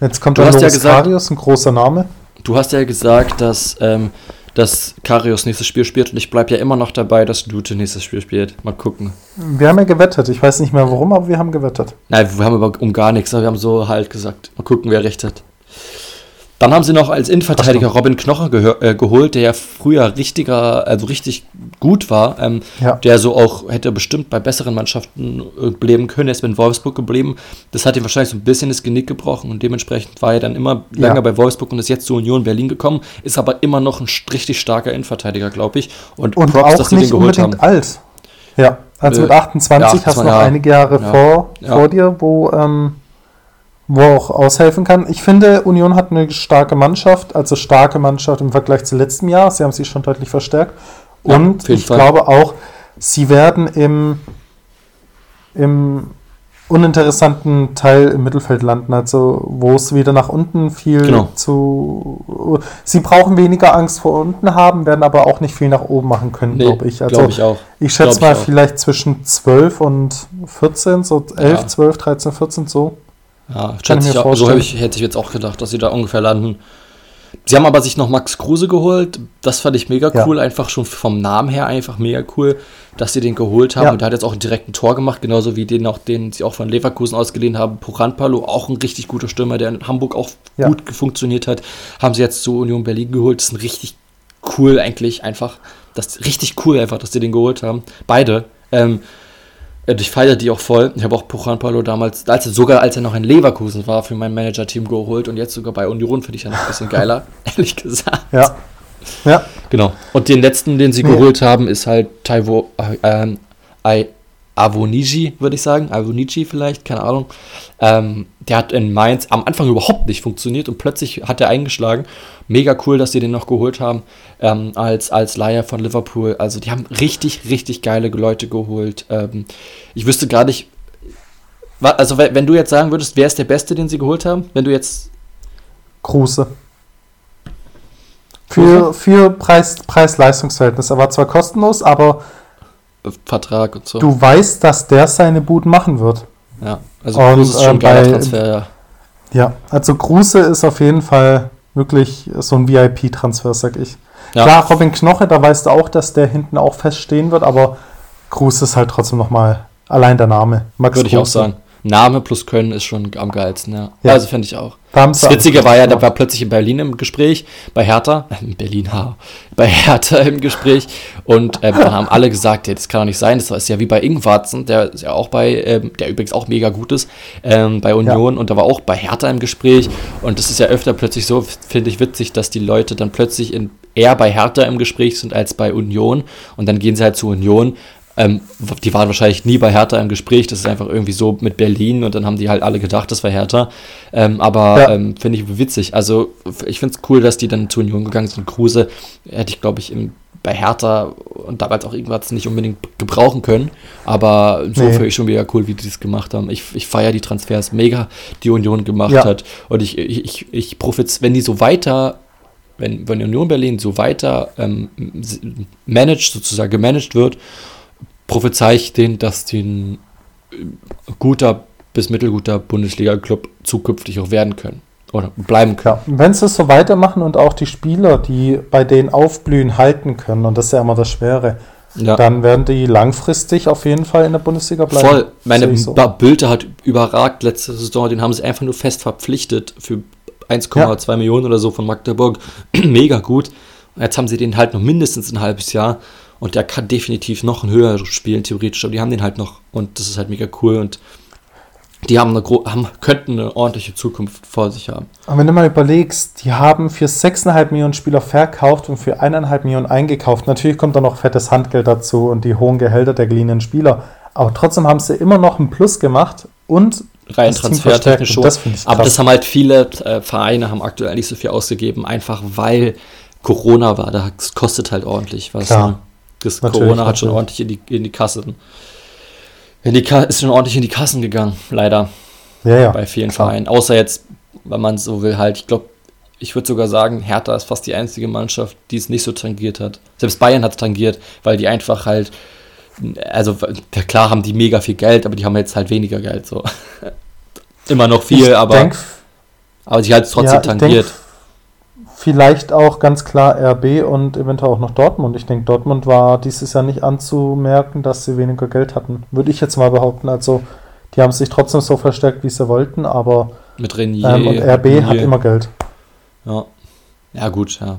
Jetzt kommt
du der Loris ja gesagt,
Karius, ein großer Name.
Du hast ja gesagt, dass, ähm, dass Karius nächstes Spiel spielt und ich bleibe ja immer noch dabei, dass Lute nächstes Spiel spielt. Mal gucken.
Wir haben ja gewettet. Ich weiß nicht mehr warum, aber wir haben gewettet.
Nein, wir haben aber um gar nichts, aber wir haben so halt gesagt. Mal gucken, wer recht hat. Dann haben sie noch als Innenverteidiger Robin Knoche äh, geholt, der ja früher richtiger, also richtig gut war, ähm, ja. der so auch hätte bestimmt bei besseren Mannschaften äh, bleiben können. Er ist mit Wolfsburg geblieben. Das hat ihm wahrscheinlich so ein bisschen das Genick gebrochen und dementsprechend war er dann immer länger ja. bei Wolfsburg und ist jetzt zu Union Berlin gekommen, ist aber immer noch ein richtig starker Innenverteidiger, glaube ich.
Und, und Props, auch dass sie den geholt haben. alt. Ja, also mit 28 ja, hast du noch einige Jahre vor, vor dir, wo ähm, wo er auch aushelfen kann. Ich finde, Union hat eine starke Mannschaft, also starke Mannschaft im Vergleich zu letztem Jahr. Sie haben sich schon deutlich verstärkt. Ja, Und ich Fall. glaube auch, sie werden im, im uninteressanten Teil im Mittelfeld landen, also wo es wieder nach unten viel genau. zu. Sie brauchen weniger Angst vor unten haben, werden aber auch nicht viel nach oben machen können, nee, glaube ich. Also glaub ich auch. Ich schätze glaub mal ich vielleicht zwischen 12 und 14, so 11, ja. 12, 13, 14 so.
Ja, Kann ich mir auch, so ich, hätte ich jetzt auch gedacht, dass sie da ungefähr landen. Sie haben aber sich noch Max Kruse geholt. Das fand ich mega cool, ja. einfach schon vom Namen her einfach mega cool, dass sie den geholt haben. Ja. Und der hat jetzt auch direkt ein Tor gemacht, genauso wie den auch, den sie auch von Leverkusen ausgeliehen haben. Poranpalo, auch ein richtig guter Stürmer, der in Hamburg auch ja. gut funktioniert hat. Haben sie jetzt zu Union Berlin geholt. Das ist ein richtig cool eigentlich einfach. Das ist richtig cool einfach, dass sie den geholt haben. Beide. Ähm, ich feiere die auch voll. Ich habe auch Puchan Paulo damals, als er, sogar als er noch in Leverkusen war, für mein Manager-Team geholt und jetzt sogar bei Union finde ich ja noch ein bisschen geiler, (laughs) ehrlich gesagt.
Ja. Ja.
Genau. Und den letzten, den sie nee. geholt haben, ist halt Taiwo äh, äh, Avoniji, würde ich sagen. Avoniji vielleicht, keine Ahnung. Ähm, der hat in Mainz am Anfang überhaupt nicht funktioniert und plötzlich hat er eingeschlagen. Mega cool, dass sie den noch geholt haben ähm, als, als Leier von Liverpool. Also die haben richtig, richtig geile Leute geholt. Ähm, ich wüsste gar nicht, also wenn du jetzt sagen würdest, wer ist der Beste, den sie geholt haben? Wenn du jetzt...
Kruse. Für, für Preis, Preis-Leistungsverhältnis. Er war zwar kostenlos, aber
Vertrag und so.
Du weißt, dass der seine Buden machen wird.
Ja, also und, Kruse ist schon ein äh, geiler Transfer, ja.
Ja, also Kruse ist auf jeden Fall wirklich so ein VIP-Transfer, sag ich. Ja. Klar, Robin Knoche, da weißt du auch, dass der hinten auch feststehen wird, aber Kruse ist halt trotzdem nochmal allein der Name.
Max Würde ich auch sagen. Name plus Können ist schon am geilsten, ja. ja. Also finde ich auch. Das Witzige war ja, da war plötzlich in Berlin im Gespräch, bei Hertha, (laughs) in Berlin, ha, bei Hertha im Gespräch und äh, dann haben alle gesagt, ja, das kann doch nicht sein, das ist ja wie bei Ingwarzen, der ist ja auch bei, ähm, der übrigens auch mega gut ist, ähm, bei Union ja. und da war auch bei Hertha im Gespräch und das ist ja öfter plötzlich so, finde ich witzig, dass die Leute dann plötzlich in, eher bei Hertha im Gespräch sind als bei Union und dann gehen sie halt zu Union ähm, die waren wahrscheinlich nie bei Hertha im Gespräch, das ist einfach irgendwie so mit Berlin und dann haben die halt alle gedacht, das war Hertha. Ähm, aber ja. ähm, finde ich witzig. Also ich finde es cool, dass die dann zu Union gegangen sind. Kruse hätte ich, glaube ich, im, bei Hertha und damals auch irgendwas nicht unbedingt gebrauchen können. Aber so nee. finde ich schon wieder cool, wie die das gemacht haben. Ich, ich feiere die Transfers mega, die Union gemacht ja. hat. Und ich, ich, ich, ich wenn die so weiter wenn, wenn Union Berlin so weiter ähm, managed, sozusagen gemanagt wird prophezei ich denen, dass die ein äh, guter bis mittelguter Bundesliga-Club zukünftig auch werden können oder bleiben können.
Ja, wenn sie es so weitermachen und auch die Spieler, die bei denen aufblühen, halten können, und das ist ja immer das Schwere, ja. dann werden die langfristig auf jeden Fall in der Bundesliga bleiben. Voll.
Meine so. Bülte hat überragt letzte Saison, den haben sie einfach nur fest verpflichtet für 1,2 ja. Millionen oder so von Magdeburg. (clears throat) Mega gut. Jetzt haben sie den halt noch mindestens ein halbes Jahr und der kann definitiv noch ein höher spielen, theoretisch, aber die haben den halt noch. Und das ist halt mega cool. Und die haben eine haben, könnten eine ordentliche Zukunft vor sich haben.
Aber wenn du mal überlegst, die haben für 6,5 Millionen Spieler verkauft und für 1,5 Millionen eingekauft. Natürlich kommt da noch fettes Handgeld dazu und die hohen Gehälter der geliehenen Spieler. Aber trotzdem haben sie immer noch einen Plus gemacht und
rein transfertechnisch schon. Das aber das haben halt viele äh, Vereine haben aktuell nicht so viel ausgegeben, einfach weil Corona war. Das kostet halt ordentlich was. Klar. Ne? Das Corona hat schon ordentlich in die, in die Kassen. In die ist schon ordentlich in die Kassen gegangen, leider.
Ja, ja.
Bei vielen Klar. Vereinen. Außer jetzt, wenn man so will, halt, ich glaube, ich würde sogar sagen, Hertha ist fast die einzige Mannschaft, die es nicht so tangiert hat. Selbst Bayern hat es tangiert, weil die einfach halt, also klar haben die mega viel Geld, aber die haben jetzt halt weniger Geld so. (laughs) Immer noch viel, ich aber, denk, aber sie halt trotzdem ja, tangiert. Denk,
Vielleicht auch ganz klar RB und eventuell auch noch Dortmund. Ich denke, Dortmund war dieses Jahr nicht anzumerken, dass sie weniger Geld hatten. Würde ich jetzt mal behaupten. Also, die haben sich trotzdem so verstärkt, wie sie wollten, aber
mit Renier,
ähm, und RB Renier. hat immer Geld.
Ja. Ja, gut, ja.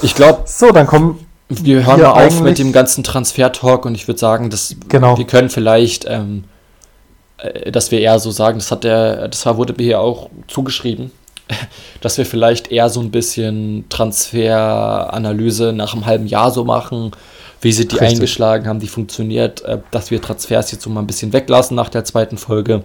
Ich glaube.
So, dann kommen.
Wir hören mal auf mit dem ganzen Transfer-Talk und ich würde sagen, dass
genau.
wir können vielleicht, ähm, äh, dass wir eher so sagen, das hat der, das wurde mir hier auch zugeschrieben, dass wir vielleicht eher so ein bisschen Transferanalyse nach einem halben Jahr so machen. Wie sind die Richtig. eingeschlagen, haben die funktioniert, äh, dass wir Transfers jetzt so mal ein bisschen weglassen nach der zweiten Folge.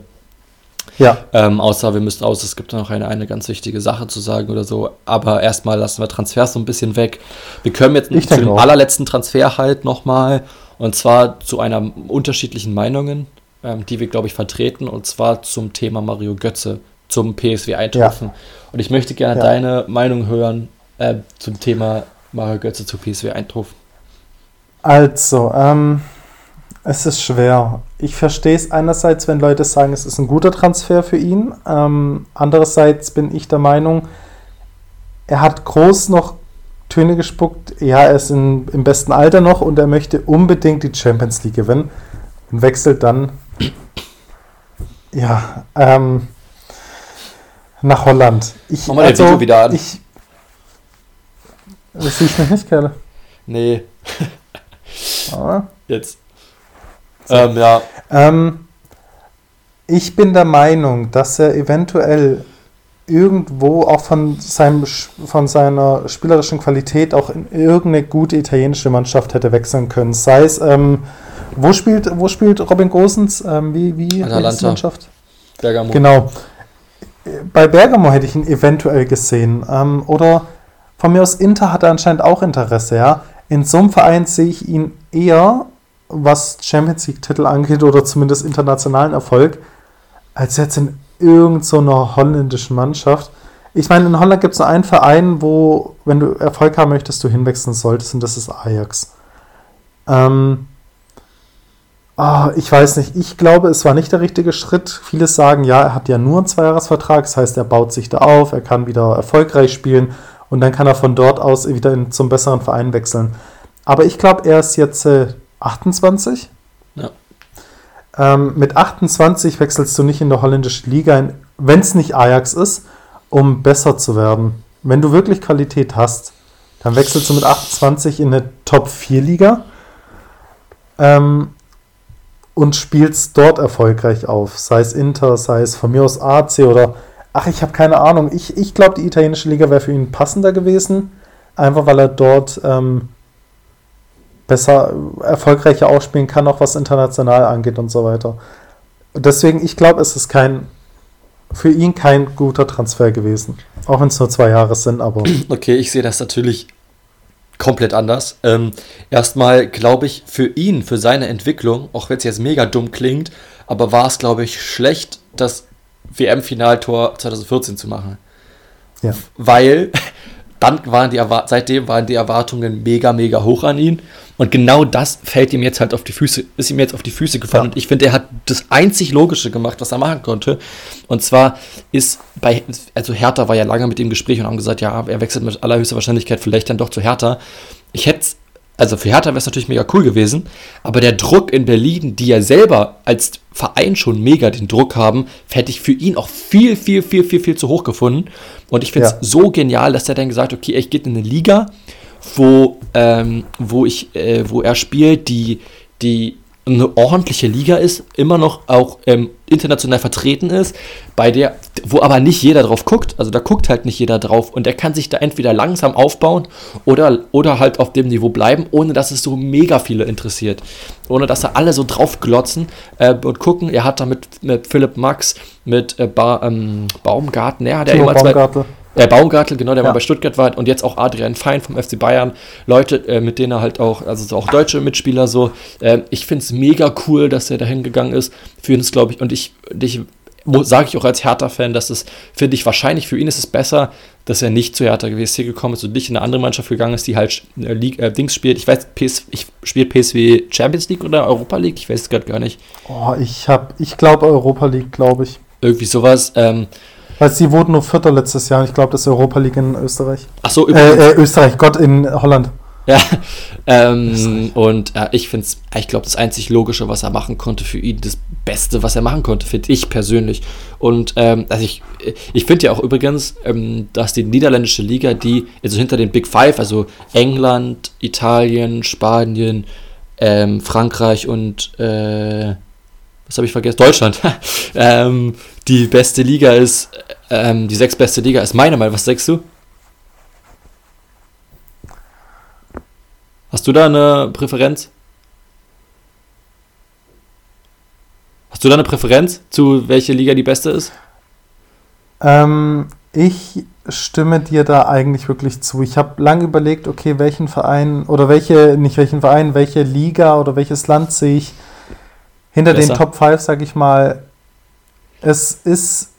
Ja.
Ähm, außer wir müssen aus, es gibt noch eine, eine ganz wichtige Sache zu sagen oder so. Aber erstmal lassen wir Transfers so ein bisschen weg. Wir können jetzt ich zu dem auch. allerletzten Transfer halt nochmal. Und zwar zu einer unterschiedlichen Meinungen, ähm, die wir, glaube ich, vertreten. Und zwar zum Thema Mario Götze, zum PSW Eindhoven. Ja. Und ich möchte gerne ja. deine Meinung hören äh, zum Thema Mario Götze zu PSW Eindhoven.
Also, ähm, es ist schwer. Ich verstehe es einerseits, wenn Leute sagen, es ist ein guter Transfer für ihn. Ähm, andererseits bin ich der Meinung, er hat groß noch Töne gespuckt. Ja, er ist in, im besten Alter noch und er möchte unbedingt die Champions League gewinnen und wechselt dann ja ähm, nach Holland.
Ich, Mach mal also, Video wieder an.
Ich, das siehst du nicht, Kerle.
Nee. Aber Jetzt. So. Ähm, ja.
Ähm, ich bin der Meinung, dass er eventuell irgendwo auch von, seinem, von seiner spielerischen Qualität auch in irgendeine gute italienische Mannschaft hätte wechseln können. Sei es, ähm, wo, spielt, wo spielt Robin Gosens? Ähm, wie wie
Atalanta. Mannschaft?
Bergamo. Genau. Bei Bergamo hätte ich ihn eventuell gesehen. Ähm, oder von mir aus Inter hat er anscheinend auch Interesse, ja. In so einem Verein sehe ich ihn eher was Champions League-Titel angeht oder zumindest internationalen Erfolg, als jetzt in irgendeiner so holländischen Mannschaft. Ich meine, in Holland gibt es nur einen Verein, wo, wenn du Erfolg haben möchtest, du hinwechseln solltest, und das ist Ajax. Ähm, oh, ich weiß nicht, ich glaube, es war nicht der richtige Schritt. Viele sagen, ja, er hat ja nur einen Zweijahresvertrag, das heißt, er baut sich da auf, er kann wieder erfolgreich spielen und dann kann er von dort aus wieder in, zum besseren Verein wechseln. Aber ich glaube, er ist jetzt äh, 28.
Ja.
Ähm, mit 28 wechselst du nicht in der holländischen Liga, wenn es nicht Ajax ist, um besser zu werden. Wenn du wirklich Qualität hast, dann wechselst du mit 28 in eine Top-4-Liga ähm, und spielst dort erfolgreich auf. Sei es Inter, sei es von mir aus AC oder, ach, ich habe keine Ahnung. Ich, ich glaube, die italienische Liga wäre für ihn passender gewesen, einfach weil er dort ähm, besser, erfolgreicher ausspielen kann, auch was international angeht und so weiter. Deswegen, ich glaube, es ist kein, für ihn kein guter Transfer gewesen. Auch wenn es nur zwei Jahre sind, aber.
Okay, ich sehe das natürlich komplett anders. Ähm, erstmal glaube ich, für ihn, für seine Entwicklung, auch wenn es jetzt mega dumm klingt, aber war es, glaube ich, schlecht, das WM-Finaltor 2014 zu machen.
Ja.
Weil dann waren die seitdem waren die Erwartungen mega, mega hoch an ihn. Und genau das fällt ihm jetzt halt auf die Füße, ist ihm jetzt auf die Füße gefallen. Ja. Und ich finde, er hat das einzig Logische gemacht, was er machen konnte. Und zwar ist bei, also Hertha war ja lange mit dem Gespräch und haben gesagt, ja, er wechselt mit allerhöchster Wahrscheinlichkeit vielleicht dann doch zu Hertha. Ich hätte also für Hertha wäre es natürlich mega cool gewesen, aber der Druck in Berlin, die ja selber als Verein schon mega den Druck haben, hätte ich für ihn auch viel, viel, viel, viel, viel zu hoch gefunden. Und ich finde es ja. so genial, dass er dann gesagt hat, okay, ich gehe in eine Liga, wo, ähm, wo, ich, äh, wo er spielt, die, die eine ordentliche Liga ist, immer noch auch ähm, international vertreten ist, bei der, wo aber nicht jeder drauf guckt, also da guckt halt nicht jeder drauf und der kann sich da entweder langsam aufbauen oder, oder halt auf dem Niveau bleiben, ohne dass es so mega viele interessiert. Ohne dass da alle so drauf glotzen äh, und gucken. Er hat da mit, mit Philipp Max, mit äh, ba, ähm, Baumgarten, er hat ja immer zwei. Äh, Baumgartel, genau, der ja. mal bei Stuttgart war und jetzt auch Adrian Fein vom FC Bayern. Leute, äh, mit denen er halt auch, also auch deutsche Mitspieler so. Äh, ich finde es mega cool, dass er dahin gegangen ist. Für ihn ist, glaube ich, und ich, ich sage ich auch als Hertha-Fan, dass es, finde ich, wahrscheinlich für ihn ist es besser, dass er nicht zu Hertha GWSC gekommen ist und nicht in eine andere Mannschaft gegangen ist, die halt äh, League, äh, Dings spielt. Ich weiß, PS, ich spiele PSW Champions League oder Europa League, ich weiß es gerade gar nicht.
Oh, ich habe, ich glaube Europa League, glaube ich.
Irgendwie sowas. Ähm,
weil sie wurden nur Vierter letztes Jahr. Ich glaube, das ist Europa League in Österreich.
Ach so,
äh, äh, Österreich, Gott, in Holland.
Ja, (laughs) ähm, und äh, ich finde es, ich glaube, das einzig Logische, was er machen konnte für ihn, das Beste, was er machen konnte, finde ich persönlich. Und ähm, also ich, ich finde ja auch übrigens, ähm, dass die niederländische Liga, die also hinter den Big Five, also England, Italien, Spanien, ähm, Frankreich und äh, was habe ich vergessen? Deutschland. (laughs) ähm, die beste Liga ist, ähm, die sechstbeste Liga ist meine Meinung. Was sagst du? Hast du da eine Präferenz? Hast du da eine Präferenz zu welche Liga die beste ist?
Ähm, ich stimme dir da eigentlich wirklich zu. Ich habe lange überlegt, okay, welchen Verein oder welche, nicht welchen Verein, welche Liga oder welches Land sehe ich hinter Besser. den Top 5, sage ich mal. Es ist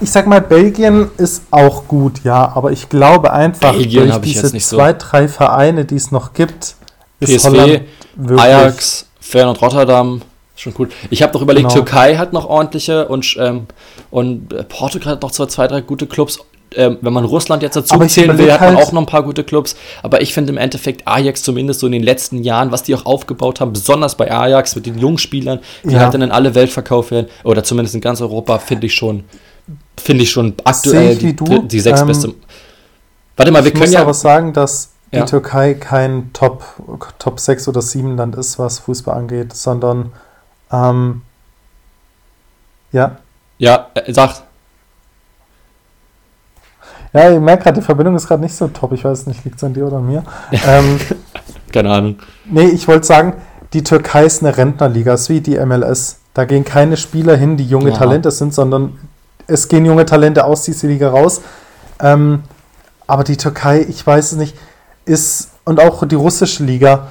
ich sag mal, Belgien ist auch gut, ja, aber ich glaube einfach,
Belgien durch diese
zwei, so. drei Vereine, die es noch gibt,
ist PSV, Holland Ajax, Feyenoord Rotterdam, schon cool. Ich habe noch überlegt, genau. Türkei hat noch ordentliche und, ähm, und Portugal hat noch zwar zwei, drei gute Clubs. Ähm, wenn man Russland jetzt dazu zählen will, hat man halt auch noch ein paar gute Clubs. Aber ich finde im Endeffekt Ajax zumindest so in den letzten Jahren, was die auch aufgebaut haben, besonders bei Ajax mit den jungen Spielern, die ja. halt dann in alle Welt verkauft werden, oder zumindest in ganz Europa, finde ich schon finde ich schon aktuell
ich die,
die, sechs ähm, beste. Warte mal, wir können ja.
aber sagen, dass die ja. Türkei kein Top, Top 6 oder 7 Land ist, was Fußball angeht, sondern ähm, ja.
Ja, äh, sagt.
Ja, ich merke gerade, die Verbindung ist gerade nicht so top. Ich weiß nicht, liegt es an dir oder an mir? (laughs) ähm,
Keine Ahnung.
Nee, ich wollte sagen, die Türkei ist eine Rentnerliga, ist wie die MLS. Da gehen keine Spieler hin, die junge ja. Talente sind, sondern es gehen junge Talente aus dieser Liga raus. Ähm, aber die Türkei, ich weiß es nicht, ist, und auch die russische Liga,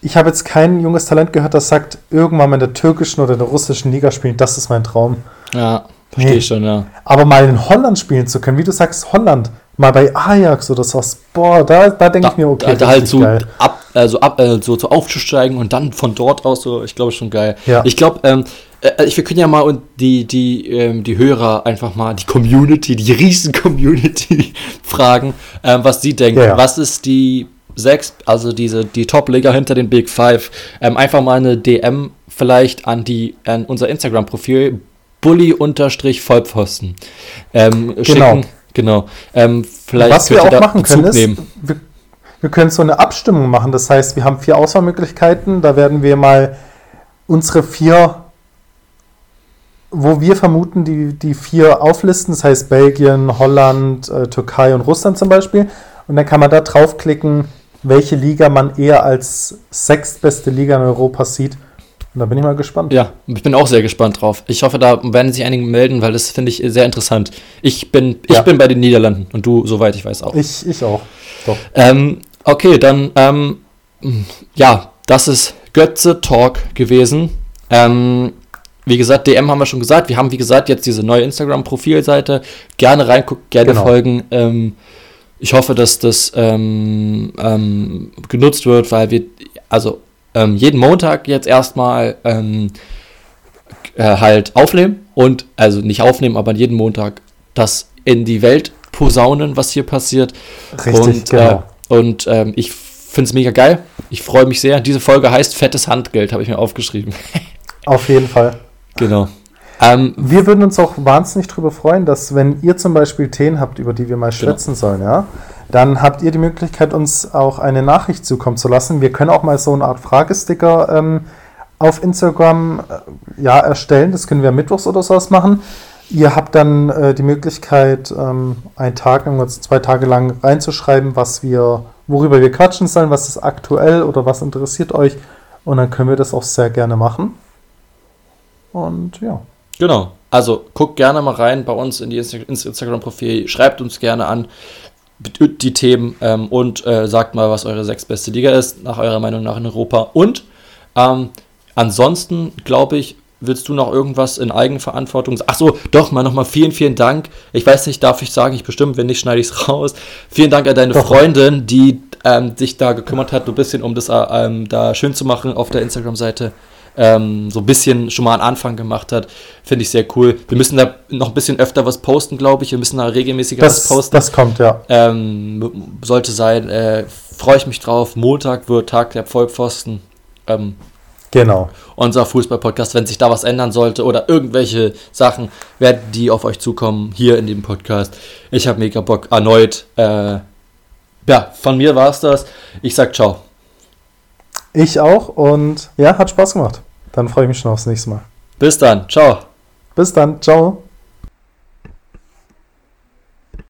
ich habe jetzt kein junges Talent gehört, das sagt, irgendwann mal in der türkischen oder der russischen Liga spielen, das ist mein Traum.
Ja, verstehe nee. ich schon, ja.
Aber mal in Holland spielen zu können, wie du sagst, Holland, mal bei Ajax oder sowas, boah, da, da denke ich mir, okay.
Da, da halt so geil. ab, also ab, äh, so, so aufzusteigen und dann von dort aus so, ich glaube schon geil. Ja. Ich glaube, ähm, äh, wir können ja mal die, die, ähm, die Hörer einfach mal, die Community, die Riesen-Community (laughs) fragen, ähm, was sie denken. Ja. Was ist die sechs, also diese, die Top-Liga hinter den Big Five? Ähm, einfach mal eine DM vielleicht an die, an unser Instagram-Profil, Bully-Vollpfosten. Ähm, genau. Schicken. Genau. Ähm, vielleicht
was wir auch machen können, ist, wir, wir können so eine Abstimmung machen. Das heißt, wir haben vier Auswahlmöglichkeiten. Da werden wir mal unsere vier wo wir vermuten, die, die vier auflisten, das heißt Belgien, Holland, äh, Türkei und Russland zum Beispiel. Und dann kann man da draufklicken, welche Liga man eher als sechstbeste Liga in Europa sieht. Da bin ich mal gespannt.
Ja, ich bin auch sehr gespannt drauf. Ich hoffe, da werden sich einige melden, weil das finde ich sehr interessant. Ich bin, ich ja. bin bei den Niederlanden und du, soweit ich weiß, auch.
Ich, ich auch.
Doch. Ähm, okay, dann, ähm, ja, das ist Götze Talk gewesen. Ähm, wie gesagt, DM haben wir schon gesagt. Wir haben, wie gesagt, jetzt diese neue Instagram-Profilseite. Gerne reingucken, gerne genau. folgen. Ähm, ich hoffe, dass das ähm, ähm, genutzt wird, weil wir, also ähm, jeden Montag jetzt erstmal ähm, äh, halt aufnehmen und, also nicht aufnehmen, aber jeden Montag das in die Welt posaunen, was hier passiert.
Richtig,
und, äh, genau. Äh, und ähm, ich finde es mega geil. Ich freue mich sehr. Diese Folge heißt Fettes Handgeld, habe ich mir aufgeschrieben. (laughs)
Auf jeden Fall.
Genau.
Ähm, wir würden uns auch wahnsinnig darüber freuen, dass wenn ihr zum Beispiel Themen habt, über die wir mal genau. schwätzen sollen, ja, dann habt ihr die Möglichkeit, uns auch eine Nachricht zukommen zu lassen. Wir können auch mal so eine Art Fragesticker ähm, auf Instagram äh, ja, erstellen. Das können wir mittwochs oder sowas machen. Ihr habt dann äh, die Möglichkeit, ähm, einen Tag, zwei Tage lang reinzuschreiben, was wir, worüber wir quatschen sollen, was ist aktuell oder was interessiert euch. Und dann können wir das auch sehr gerne machen. Und ja.
Genau. Also guckt gerne mal rein bei uns in die Insta ins Instagram-Profil, schreibt uns gerne an die Themen ähm, und äh, sagt mal, was eure sechstbeste Liga ist, nach eurer Meinung nach in Europa. Und ähm, ansonsten, glaube ich, willst du noch irgendwas in Eigenverantwortung sagen? Achso, doch, mal nochmal vielen, vielen Dank. Ich weiß nicht, darf ich sagen, ich bestimmt, wenn nicht, schneide ich es raus. Vielen Dank an deine doch. Freundin, die ähm, sich da gekümmert hat, ein bisschen, um das äh, ähm, da schön zu machen auf der Instagram-Seite. Ähm, so ein bisschen schon mal einen Anfang gemacht hat. Finde ich sehr cool. Wir müssen da noch ein bisschen öfter was posten, glaube ich. Wir müssen da regelmäßiger
Das,
was posten.
das kommt, ja.
Ähm, sollte sein. Äh, Freue ich mich drauf. Montag wird Tag der Vollpfosten. Ähm,
Genau.
unser Fußball-Podcast. Wenn sich da was ändern sollte oder irgendwelche Sachen, werden die auf euch zukommen hier in dem Podcast. Ich habe mega Bock erneut. Äh, ja, von mir war es das. Ich sag ciao.
Ich auch und ja, hat Spaß gemacht. Dann freue ich mich schon aufs nächste Mal.
Bis dann. Ciao.
Bis dann. Ciao.